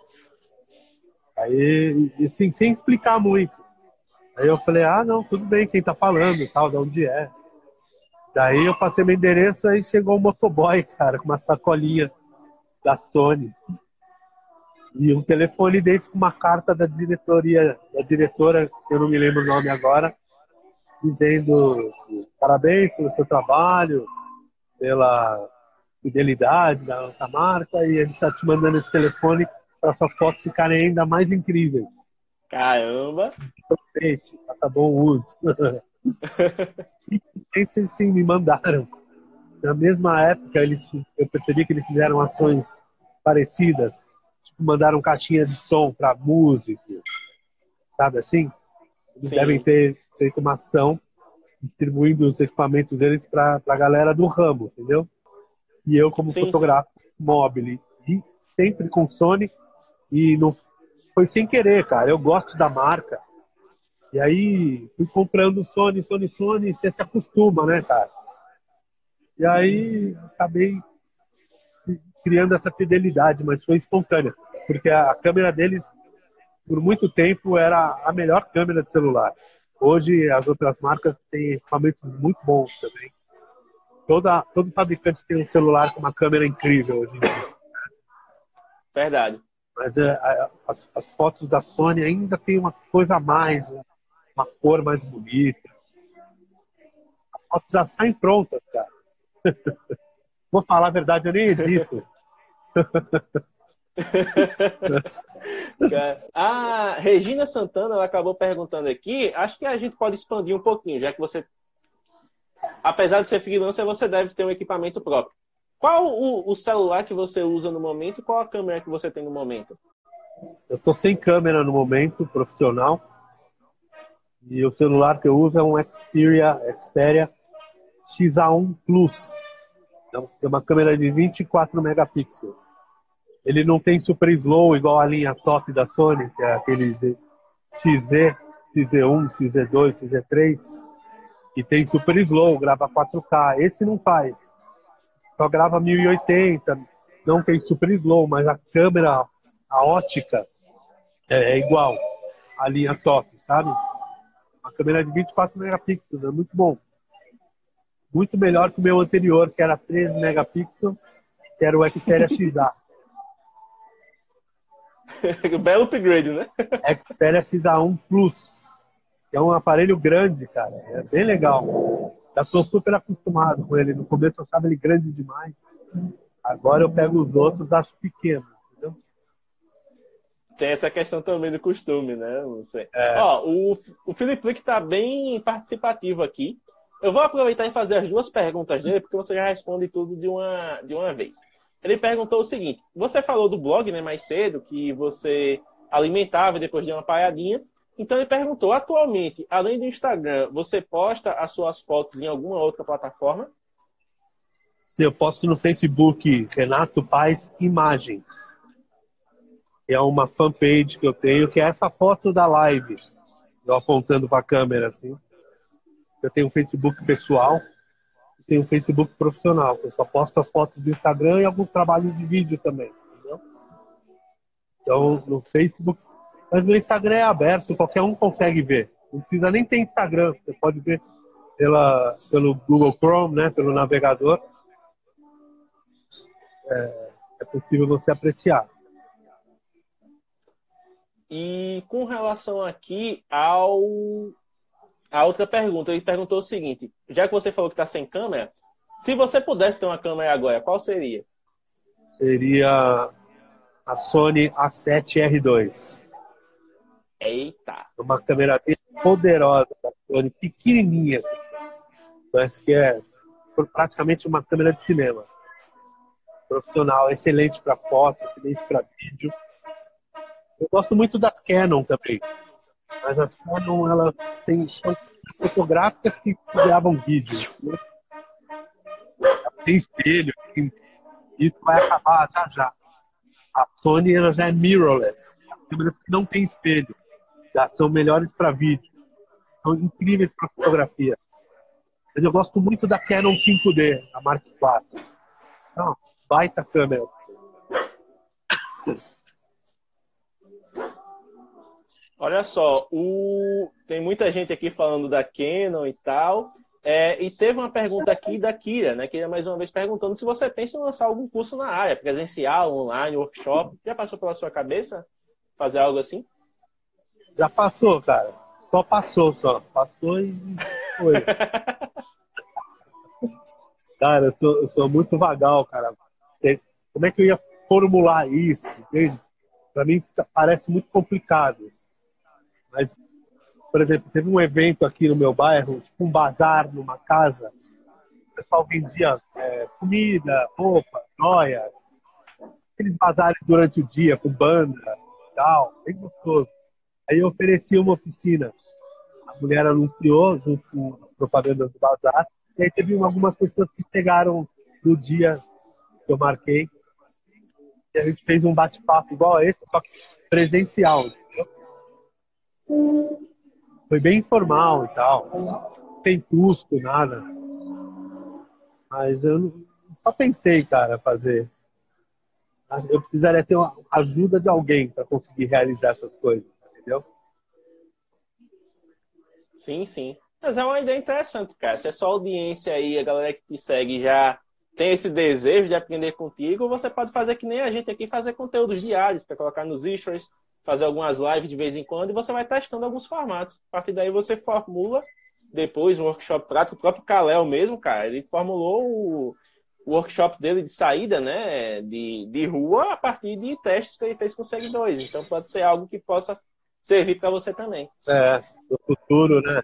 Aí, assim, sem explicar muito. Aí eu falei, ah, não, tudo bem, quem tá falando tal, de onde é. Daí eu passei meu endereço e chegou um motoboy, cara, com uma sacolinha da Sony. E um telefone dentro com uma carta da diretoria, da diretora, que eu não me lembro o nome agora, dizendo parabéns pelo seu trabalho, pela fidelidade da nossa marca e gente está te mandando esse telefone para suas fotos ficarem ainda mais incríveis.
Caramba!
Gente, faça bom uso. Simplesmente sim, me mandaram. Na mesma época, eles, eu percebi que eles fizeram ações parecidas. Tipo, mandaram caixinha de som para músico. Sabe assim? Eles sim. devem ter feito uma ação distribuindo os equipamentos deles para a galera do ramo, entendeu? E eu, como sim, fotógrafo sim. móvel, e sempre com Sony, e não foi sem querer, cara. Eu gosto da marca. E aí fui comprando Sony, Sony, Sony, você se acostuma, né, cara? E aí acabei criando essa fidelidade, mas foi espontânea, porque a câmera deles, por muito tempo, era a melhor câmera de celular. Hoje, as outras marcas têm equipamentos muito bons também. Toda, todo fabricante tem um celular com uma câmera incrível hoje em dia.
Verdade.
Mas é, as, as, fotos da Sony ainda tem uma coisa a mais, uma cor mais bonita. As fotos já saem prontas, cara. (laughs) Vou falar a verdade, eu nem edito. (laughs)
a Regina Santana ela acabou perguntando aqui. Acho que a gente pode expandir um pouquinho, já que você, apesar de ser freelancer, você deve ter um equipamento próprio. Qual o, o celular que você usa no momento e qual a câmera que você tem no momento?
Eu estou sem câmera no momento, profissional. E o celular que eu uso é um Xperia, Xperia XA1 Plus. É uma câmera de 24 megapixels. Ele não tem super slow igual a linha top da Sony, que é aquele XZ, XZ1, XZ2, XZ3, que tem super slow, grava 4K. Esse não faz. Só grava 1080, não tem super slow, mas a câmera, a ótica é, é igual à linha top, sabe? Uma câmera de 24 megapixels, é muito bom. Muito melhor que o meu anterior, que era 13 megapixels, que era o Xperia XA. (laughs)
Belo upgrade, né? (laughs)
Xperia XA1 Plus. É um aparelho grande, cara. É bem legal. Já estou super acostumado com ele. No começo eu achava ele grande demais. Agora eu pego os outros, acho pequeno. Entendeu?
Tem essa questão também do costume, né? Você. É. Ó, o, o Felipe Lick está bem participativo aqui. Eu vou aproveitar e fazer as duas perguntas dele, porque você já responde tudo de uma, de uma vez. Ele perguntou o seguinte: você falou do blog né, mais cedo, que você alimentava depois deu uma paradinha. Então ele perguntou: atualmente, além do Instagram, você posta as suas fotos em alguma outra plataforma?
Eu posto no Facebook Renato Paz Imagens. É uma fanpage que eu tenho, que é essa foto da live. Eu apontando para a câmera assim. Eu tenho um Facebook pessoal tem um Facebook profissional, eu só posto as fotos do Instagram e alguns trabalhos de vídeo também, entendeu? Então, no Facebook. Mas meu Instagram é aberto, qualquer um consegue ver. Não precisa nem ter Instagram, você pode ver pela, pelo Google Chrome, né, pelo navegador. É, é possível você apreciar.
E com relação aqui ao a outra pergunta, ele perguntou o seguinte: já que você falou que está sem câmera, se você pudesse ter uma câmera agora, qual seria?
Seria a Sony A7R2.
Eita!
Uma câmera poderosa da Sony, pequenininha. Parece que é praticamente uma câmera de cinema. Profissional, excelente para foto, excelente para vídeo. Eu gosto muito das Canon também. Mas as Canon, elas têm, fotográficas que gravam vídeo. Né? Tem espelho, tem... isso vai acabar já já. A Sony ela já é mirrorless, câmeras que não tem espelho, são melhores para vídeo, são incríveis para fotografia. Mas eu gosto muito da Canon 5D, a Mark IV. Então, baita câmera.
Olha só, o... tem muita gente aqui falando da Canon e tal. É, e teve uma pergunta aqui da Kira, né? Kira mais uma vez perguntando se você pensa em lançar algum curso na área, presencial, online, workshop. Já passou pela sua cabeça fazer algo assim?
Já passou, cara. Só passou, só. Passou e foi. (laughs) cara, eu sou, eu sou muito vagal, cara. Como é que eu ia formular isso, entende? Para mim parece muito complicado. Mas, por exemplo, teve um evento aqui no meu bairro, tipo um bazar numa casa. O pessoal vendia é, comida, roupa, joia. Aqueles bazares durante o dia, com banda e tal, bem gostoso. Aí eu ofereci uma oficina. A mulher anunciou junto com a propaganda do bazar. E aí teve algumas pessoas que chegaram no dia que eu marquei. E a gente fez um bate-papo igual a esse, só que presencial. foi bem informal e tal. Sem custo, nada. Mas eu só pensei, cara, fazer. Eu precisaria ter a ajuda de alguém para conseguir realizar essas coisas, entendeu?
Sim, sim. Mas é uma ideia interessante, cara. Se é só audiência aí, a galera que te segue já tem esse desejo de aprender contigo, você pode fazer que nem a gente aqui, fazer conteúdos diários para colocar nos stories, fazer algumas lives de vez em quando e você vai testando alguns formatos. A partir daí você formula depois um workshop prático. O próprio Kalel mesmo, cara, ele formulou o, o workshop dele de saída, né, de, de rua a partir de testes que ele fez com seguidores. Então pode ser algo que possa servir para você também.
É, no futuro, né?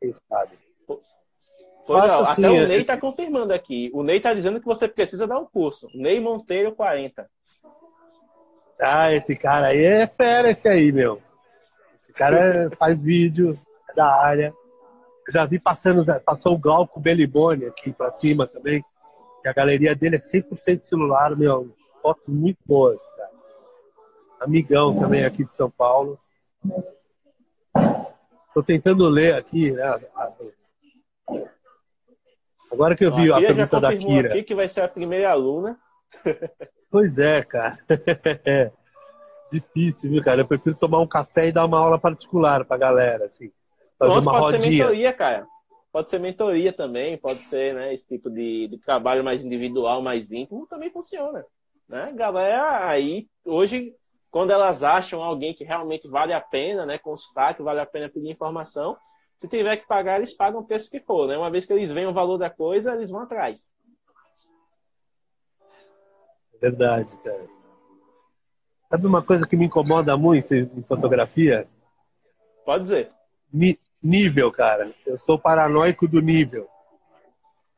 Quem sabe?
Pois não, assim, até o é- Ney está confirmando aqui. O Ney está dizendo que você precisa dar um curso. Ney Monteiro 40.
Ah, esse cara aí é fera, esse aí, meu. Esse cara faz vídeo, é da área. Eu já vi passando, passou o Glauco Belibone aqui pra cima também. Que a galeria dele é 100% celular, meu. Fotos muito boas, cara. Amigão também aqui de São Paulo. Tô tentando ler aqui, né? Agora que eu vi a, a pergunta da Kira.
aqui que vai ser a primeira aluna. (laughs)
Pois é, cara. (laughs) Difícil, viu, cara? Eu prefiro tomar um café e dar uma aula particular pra galera, assim. Fazer
Pronto,
uma
pode
rodinha.
ser mentoria, cara. Pode ser mentoria também, pode ser, né, esse tipo de, de trabalho mais individual, mais íntimo, também funciona. Né? Galera, aí, hoje, quando elas acham alguém que realmente vale a pena, né, consultar, que vale a pena pedir informação, se tiver que pagar, eles pagam o preço que for, né? Uma vez que eles veem o valor da coisa, eles vão atrás.
Verdade, cara. Sabe uma coisa que me incomoda muito em fotografia?
Pode dizer.
Ni nível, cara. Eu sou paranoico do nível.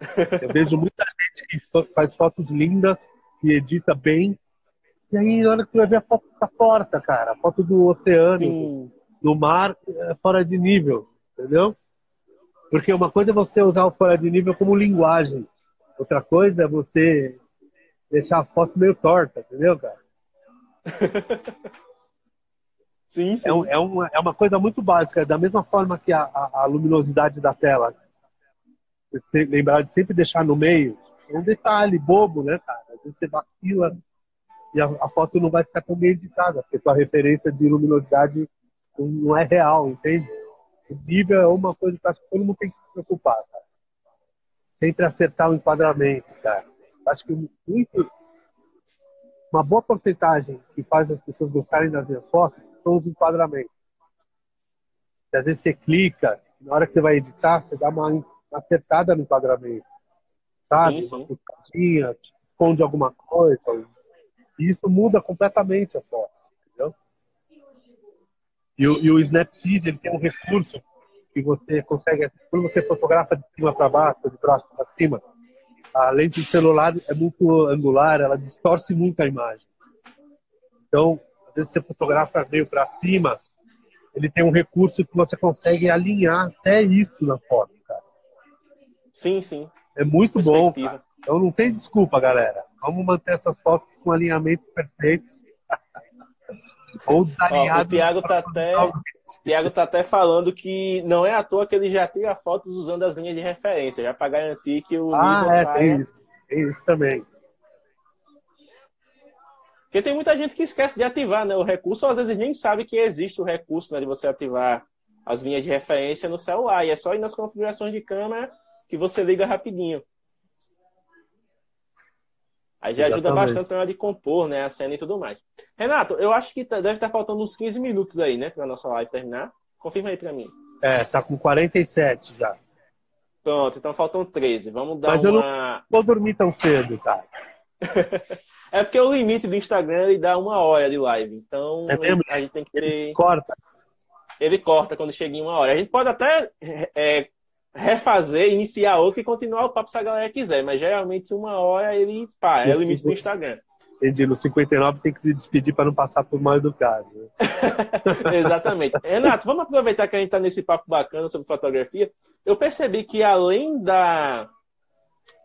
(laughs) Eu vejo muita gente que faz fotos lindas, que edita bem, e aí, na hora que tu vai ver a foto da porta, cara, a foto do oceano, Sim. do mar, é fora de nível entendeu? Porque uma coisa é você usar o fora de nível como linguagem, outra coisa é você deixar a foto meio torta, entendeu, cara? (laughs)
sim, sim.
É, um, é, uma, é uma coisa muito básica, da mesma forma que a, a, a luminosidade da tela. Você lembrar de sempre deixar no meio, é um detalhe bobo, né, cara? Às vezes você vacila e a, a foto não vai ficar tão bem editada, porque a referência de luminosidade não é real, entende? O nível é uma coisa que acho que todo mundo tem que se preocupar, cara. Sempre acertar o enquadramento, cara. Acho que muito, uma boa porcentagem que faz as pessoas gostarem das minhas fotos são os enquadramentos. às vezes você clica, na hora que você vai editar, você dá uma acertada no enquadramento. Sabe? Sim, sim. Uma esconde alguma coisa. E isso muda completamente a foto. E o, e o Snapseed ele tem um recurso que você consegue, quando você fotografa de cima para baixo, de baixo para cima, a lente do celular é muito angular, ela distorce muito a imagem. Então, às vezes você fotografa meio para cima, ele tem um recurso que você consegue alinhar até isso na foto, cara.
Sim, sim.
É muito bom, cara. Então não tem desculpa, galera. Vamos manter essas fotos com alinhamentos perfeitos
ou desalinhado. Ó, o Thiago tá até, Thiago tá até falando que não é à toa que ele já tira fotos usando as linhas de referência, já para garantir que o
ah, é, saia... tem isso. Tem isso também.
Porque tem muita gente que esquece de ativar né, o recurso, ou às vezes nem sabe que existe o recurso né, de você ativar as linhas de referência no celular. E é só ir nas configurações de câmera que você liga rapidinho. Aí já Exatamente. ajuda bastante na hora de compor, né, a cena e tudo mais. Renato, eu acho que tá, deve estar faltando uns 15 minutos aí, né, para nossa live terminar. Confirma aí para mim.
É, tá com 47 já.
Pronto, então faltam 13. Vamos dar
Mas
uma...
eu não (laughs) vou dormir tão cedo, cara.
é porque o limite do Instagram ele dá uma hora de live. Então
é mesmo?
a gente tem que ter.
Ele corta.
Ele corta quando chega em uma hora. A gente pode até é, refazer, iniciar outro e continuar o papo se a galera quiser, mas geralmente uma hora ele pá, é o limite do Instagram.
Entendi, no 59 tem que se despedir para não passar por mal educado. Né? (laughs)
Exatamente. Renato, vamos aproveitar que a gente está nesse papo bacana sobre fotografia. Eu percebi que além da,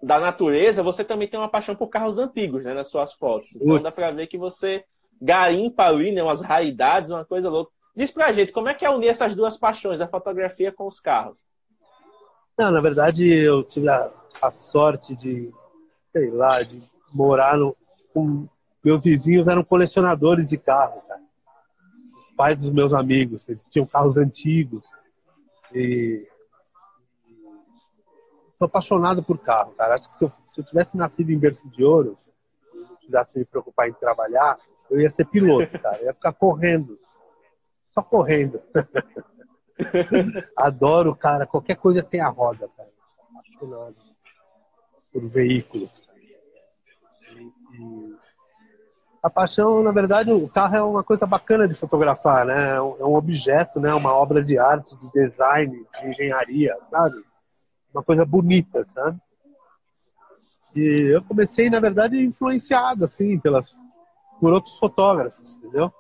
da natureza, você também tem uma paixão por carros antigos né, nas suas fotos. Então Uts. dá para ver que você garimpa ali, né, umas raridades, uma coisa louca. Diz pra gente, como é que é unir essas duas paixões, a fotografia com os carros?
Não, na verdade, eu tive a, a sorte de, sei lá, de morar no, com meus vizinhos eram colecionadores de carro, cara. Os pais dos meus amigos, eles tinham carros antigos. E sou apaixonado por carro, cara. Acho que se eu, se eu tivesse nascido em berço de ouro, não precisasse me preocupar em trabalhar, eu ia ser piloto, cara. Eu ia ficar correndo. Só correndo. (laughs) Adoro, cara. Qualquer coisa tem a roda, cara. Apaixonado por veículos. E, a paixão, na verdade, o carro é uma coisa bacana de fotografar, né? É um objeto, né? Uma obra de arte, de design, de engenharia, sabe? Uma coisa bonita, sabe? E eu comecei, na verdade, influenciado, assim, pelas, por outros fotógrafos, entendeu?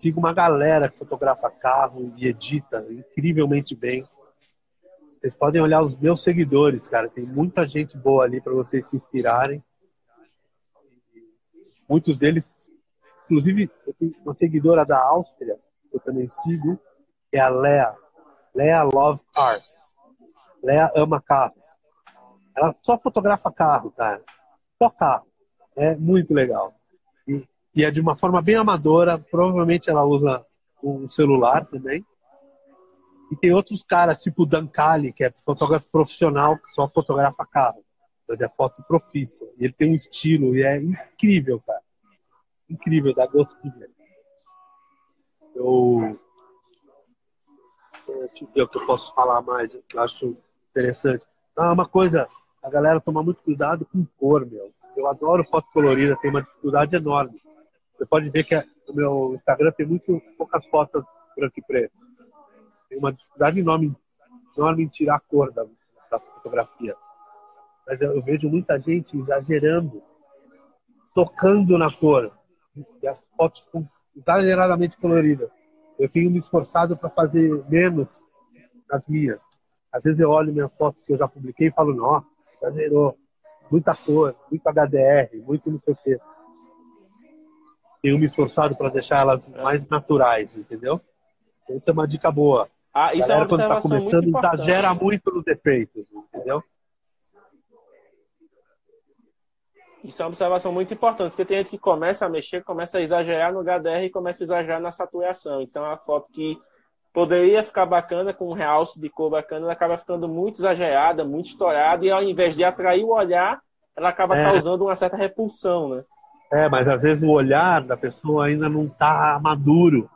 Sigo uma galera que fotografa carro e edita incrivelmente bem. Vocês podem olhar os meus seguidores, cara. Tem muita gente boa ali para vocês se inspirarem. Muitos deles, inclusive, eu tenho uma seguidora da Áustria, que eu também sigo, que é a Lea. Lea Love Cars. Lea ama carros. Ela só fotografa carro, cara. Só carro. É muito legal. E, e é de uma forma bem amadora. Provavelmente ela usa um celular também. E tem outros caras, tipo o Dan Cali, que é fotógrafo profissional, que só fotografa carro é foto profissa. E ele tem um estilo e é incrível, cara. Incrível, dá gosto de ver. Eu. Deixa eu ver o que eu posso falar mais, que eu acho interessante. Ah, uma coisa, a galera toma muito cuidado com cor, meu. Eu adoro foto colorida, tem uma dificuldade enorme. Você pode ver que no meu Instagram tem muito poucas fotos branco e preto. Tem uma dificuldade enorme, enorme em tirar a cor da, da fotografia mas eu vejo muita gente exagerando, tocando na cor. E as fotos ficam exageradamente coloridas. Eu tenho me esforçado para fazer menos nas minhas. Às vezes eu olho minhas fotos que eu já publiquei e falo, nossa, exagerou. Muita cor, muito HDR, muito não sei o quê. Tenho me esforçado para deixar elas mais naturais, entendeu? Então, isso é uma dica boa.
Ah, isso Galera,
é quando está começando, exagera muito nos defeitos, entendeu?
Isso é uma observação muito importante, porque tem gente que começa a mexer, começa a exagerar no HDR e começa a exagerar na saturação. Então, a foto que poderia ficar bacana, com um realce de cor bacana, ela acaba ficando muito exagerada, muito estourada, e ao invés de atrair o olhar, ela acaba é. causando uma certa repulsão, né?
É, mas às vezes o olhar da pessoa ainda não está maduro.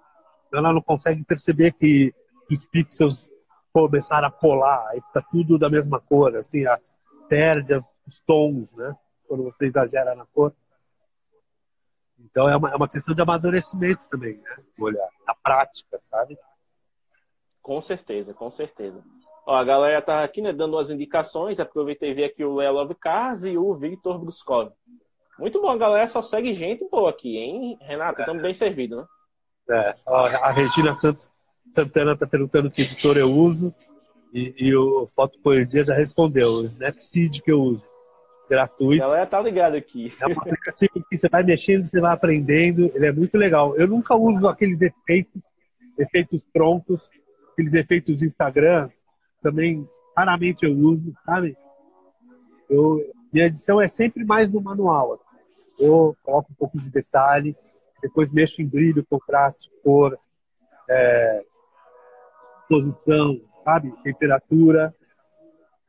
Ela não consegue perceber que os pixels começaram a colar, aí fica tudo da mesma cor, assim, perde os tons, né? quando você exagera na cor. Então é uma, é uma questão de amadurecimento também, né? Olhar, na prática, sabe?
Com certeza, com certeza. Ó, a galera tá aqui, né, dando as indicações. Aproveitei vi aqui o Léo Love Cars e o Victor Bruscov. Muito bom, a galera só segue gente boa aqui, hein, Renato? Estamos é. bem servidos, né?
É, ó, a Regina Santos Santana tá perguntando que editor eu uso e, e o Foto Poesia já respondeu, o Snapseed que eu uso gratuito.
A galera tá ligado aqui.
É um aplicativo que você vai mexendo, você vai aprendendo. Ele é muito legal. Eu nunca uso aqueles efeitos, efeitos prontos, aqueles efeitos do Instagram. Também raramente eu uso, sabe? Eu, minha edição é sempre mais no manual. Eu coloco um pouco de detalhe, depois mexo em brilho, contraste, cor, é, posição, sabe? Temperatura.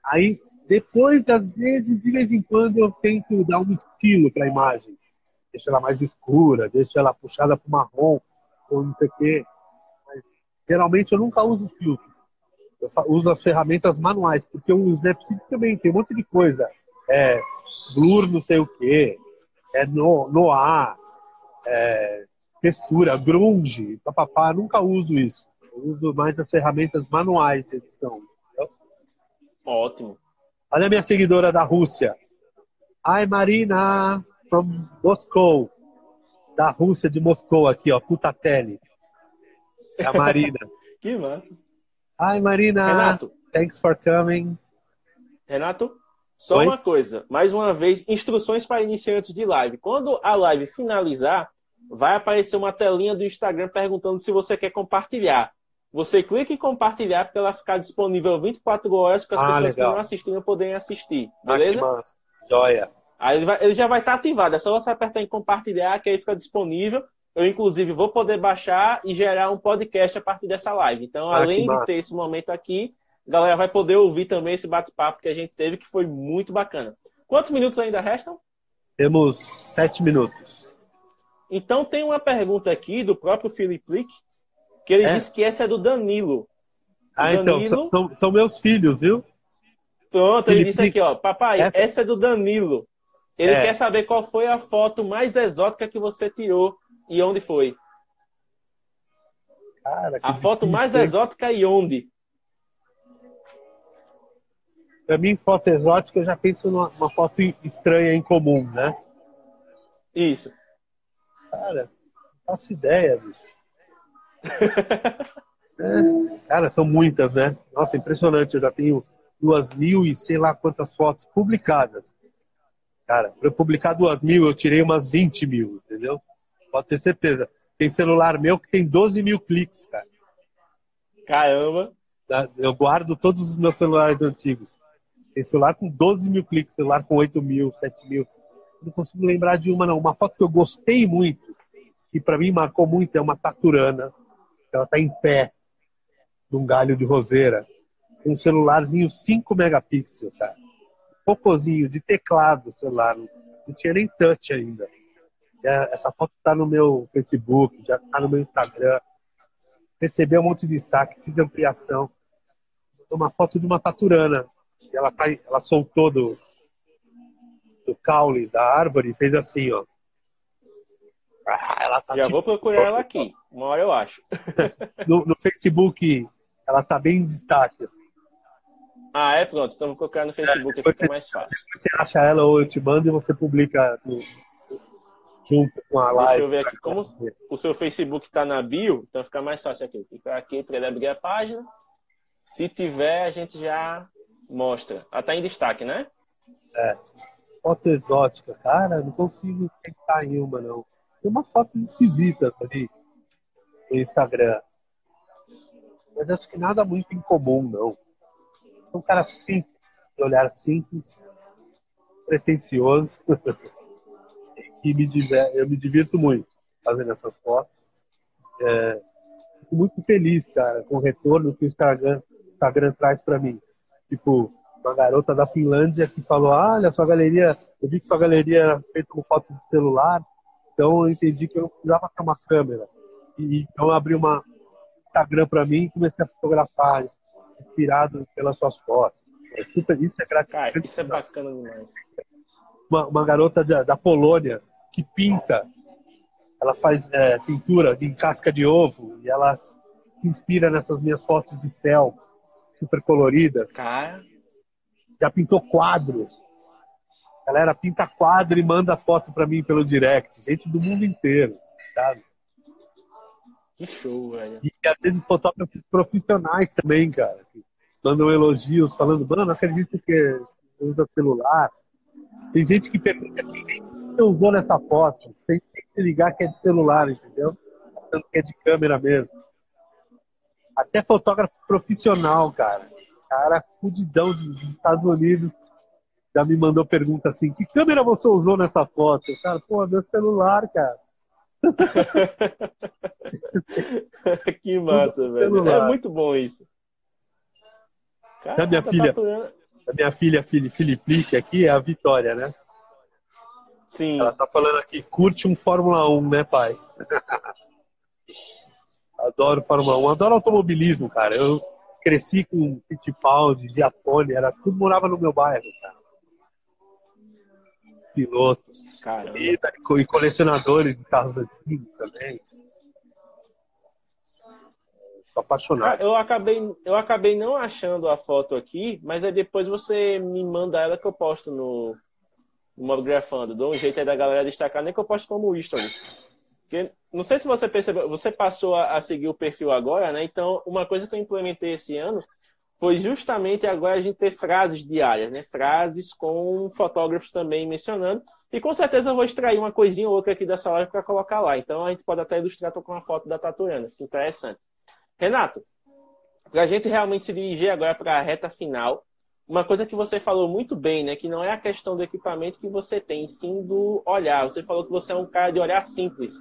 Aí depois, às vezes, de vez em quando, eu tento dar um estilo para a imagem. Deixa ela mais escura, deixa ela puxada para o marrom, ou não sei o quê. Mas, geralmente, eu nunca uso filtro. Eu uso as ferramentas manuais, porque o Snapseed também tem um monte de coisa. É blur não sei o quê, é no, no ar, é, textura, grunge, papapá. Nunca uso isso. Eu uso mais as ferramentas manuais de edição.
Ótimo.
Olha a minha seguidora da Rússia. Hi, Marina, from Moscow. Da Rússia, de Moscou, aqui, ó, Kutateli. É a Marina. (laughs)
que massa.
Hi, Marina.
Renato.
Thanks for coming.
Renato, só Oi? uma coisa. Mais uma vez, instruções para iniciantes de live. Quando a live finalizar, vai aparecer uma telinha do Instagram perguntando se você quer compartilhar. Você clica em compartilhar para ela ficar disponível 24 horas para as ah, pessoas legal. que não assistiram poderem assistir. Beleza? Ah,
Joia.
Aí ele, vai, ele já vai estar ativado. É só você apertar em compartilhar que aí fica disponível. Eu, inclusive, vou poder baixar e gerar um podcast a partir dessa live. Então, ah, além de ter esse momento aqui, a galera vai poder ouvir também esse bate-papo que a gente teve, que foi muito bacana. Quantos minutos ainda restam?
Temos sete minutos.
Então tem uma pergunta aqui do próprio Felipe Lick, que ele é? disse que essa é do Danilo.
Ah, então, Danilo... então, são, são, meus filhos, viu?
Pronto, Felipe ele disse aqui, ó, papai, essa, essa é do Danilo. Ele é. quer saber qual foi a foto mais exótica que você tirou e onde foi. Cara, a foto mais exótica e onde?
Para mim, foto exótica, eu já penso numa foto estranha em comum, né?
Isso.
Cara, não faço ideia, bicho. é, cara, são muitas, né? Nossa, impressionante. Eu já tenho duas mil e sei lá quantas fotos publicadas. Cara, para eu publicar duas mil, eu tirei umas 20 mil, entendeu? Pode ter certeza. Tem celular meu que tem 12 mil cliques, cara.
Caramba!
Eu guardo todos os meus celulares antigos. Tem celular com 12 mil cliques, celular com 8 mil, 7 mil. Não consigo lembrar de uma, não. Uma foto que eu gostei muito, que para mim marcou muito, é uma taturana. Ela tá em pé, num galho de roseira. Um celularzinho 5 megapixels, cara. Cocôzinho de teclado celular. Não tinha nem touch ainda. É, essa foto tá no meu Facebook, já tá no meu Instagram. Recebeu um monte de destaque, fiz ampliação. Uma foto de uma taturana ela, tá, ela soltou do, do caule da árvore e fez assim, ó.
Ah, tá Já tipo... vou procurar ela aqui. Uma hora eu acho. (laughs)
no, no, Facebook, ela tá bem em destaque. Assim.
Ah, é pronto. Então vou colocar no Facebook é, aqui que é mais fácil.
Você acha ela ou eu te mando e você publica no, junto com a live.
Deixa eu ver aqui. Como o seu Facebook está na bio, então fica mais fácil aqui. Clicar aqui para ele abrir a página. Se tiver, a gente já Mostra. Ela tá em destaque, né?
É. Foto exótica. Cara, não consigo pensar em uma, não. Tem umas fotos esquisitas ali no Instagram. Mas acho que nada muito incomum, não. É um cara simples, de olhar simples, pretencioso. (laughs) e me diver... eu me divirto muito fazendo essas fotos. É... Fico muito feliz, cara, com o retorno que o Instagram, Instagram traz para mim tipo, uma garota da Finlândia que falou: ah, olha, sua galeria, eu vi que sua galeria era feita com foto de celular, então eu entendi que eu precisava ter uma câmera. E então eu abri uma Instagram para mim e comecei a fotografar, inspirado pelas suas fotos. É super, isso é gratificante.
Cara, isso é bacana demais.
Uma, uma garota da, da, Polônia que pinta, ela faz é, pintura em casca de ovo e ela se inspira nessas minhas fotos de céu super coloridas.
Cara.
Já pintou quadros. Galera, pinta quadro e manda foto para mim pelo direct. Gente do mundo inteiro, sabe?
Que show, velho.
E às vezes fotógrafos profissionais também, cara. mandam elogios falando, mano, não acredito que usa celular. Tem gente que pergunta quem você usou nessa foto. Tem que ligar que é de celular, entendeu? Tanto que é de câmera mesmo. Até fotógrafo profissional, cara. Cara, fudidão dos Estados Unidos já me mandou pergunta assim: que câmera você usou nessa foto? Cara, pô, meu celular, cara. (laughs)
que massa, velho. É muito bom isso.
Cara, a minha tá filha, a minha filha Filipe aqui é a Vitória, né?
Sim.
Ela tá falando aqui, curte um Fórmula 1, né, pai? (laughs) Adoro Fórmula 1, adoro automobilismo, cara. Eu cresci com Fittipaldi, Giafone, era tudo morava no meu bairro, cara. Pilotos. E, e colecionadores de carros antigos também. Sou apaixonado.
Eu acabei, eu acabei não achando a foto aqui, mas aí depois você me manda ela que eu posto no, no Mobgrafando. Dou um jeito aí da galera destacar, nem que eu posto como history. Porque, não sei se você percebeu, você passou a, a, seguir o perfil agora, né? Então, uma coisa que eu implementei esse ano foi justamente agora a gente ter frases diárias, né? Frases com fotógrafos também mencionando. E com certeza eu vou extrair uma coisinha ou outra aqui dessa live para colocar lá. Então a gente pode até ilustrar com uma foto da Tatuana. Fica interessante. Renato, para a gente realmente se dirigir agora para a reta final, uma coisa que você falou muito bem, né? Que não é a questão do equipamento que você tem, sim do olhar. Você falou que você é um cara de olhar simples.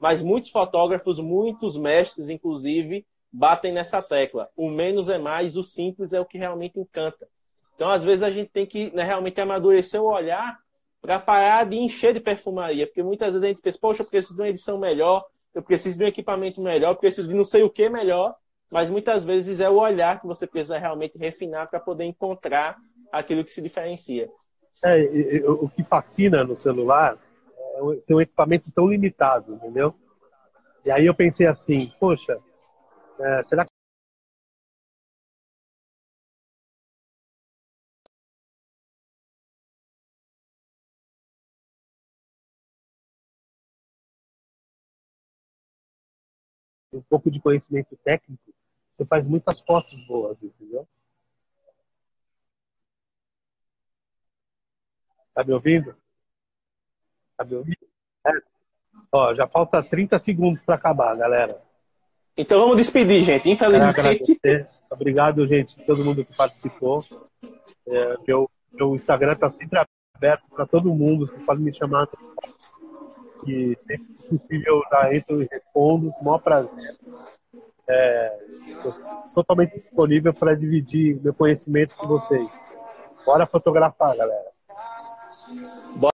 Mas muitos fotógrafos, muitos mestres, inclusive, batem nessa tecla. O menos é mais, o simples é o que realmente encanta. Então, às vezes, a gente tem que né, realmente amadurecer o olhar para parar de encher de perfumaria. Porque muitas vezes a gente pensa, poxa, eu preciso de uma edição melhor, eu preciso de um equipamento melhor, eu preciso de não sei o que melhor. Mas muitas vezes é o olhar que você precisa realmente refinar para poder encontrar aquilo que se diferencia.
É, o que fascina no celular ser um equipamento tão limitado, entendeu? E aí eu pensei assim, poxa, é, será que um pouco de conhecimento técnico, você faz muitas fotos boas, entendeu? Tá me ouvindo? É. Ó, já falta 30 segundos para acabar, galera.
Então vamos despedir, gente. Infelizmente.
Obrigado, gente, todo mundo que participou. É, meu, meu Instagram está sempre aberto para todo mundo. Você pode me chamar. E sempre que possível eu já entro e respondo com o maior prazer. É, totalmente disponível para dividir meu conhecimento com vocês. Bora fotografar, galera. Bora.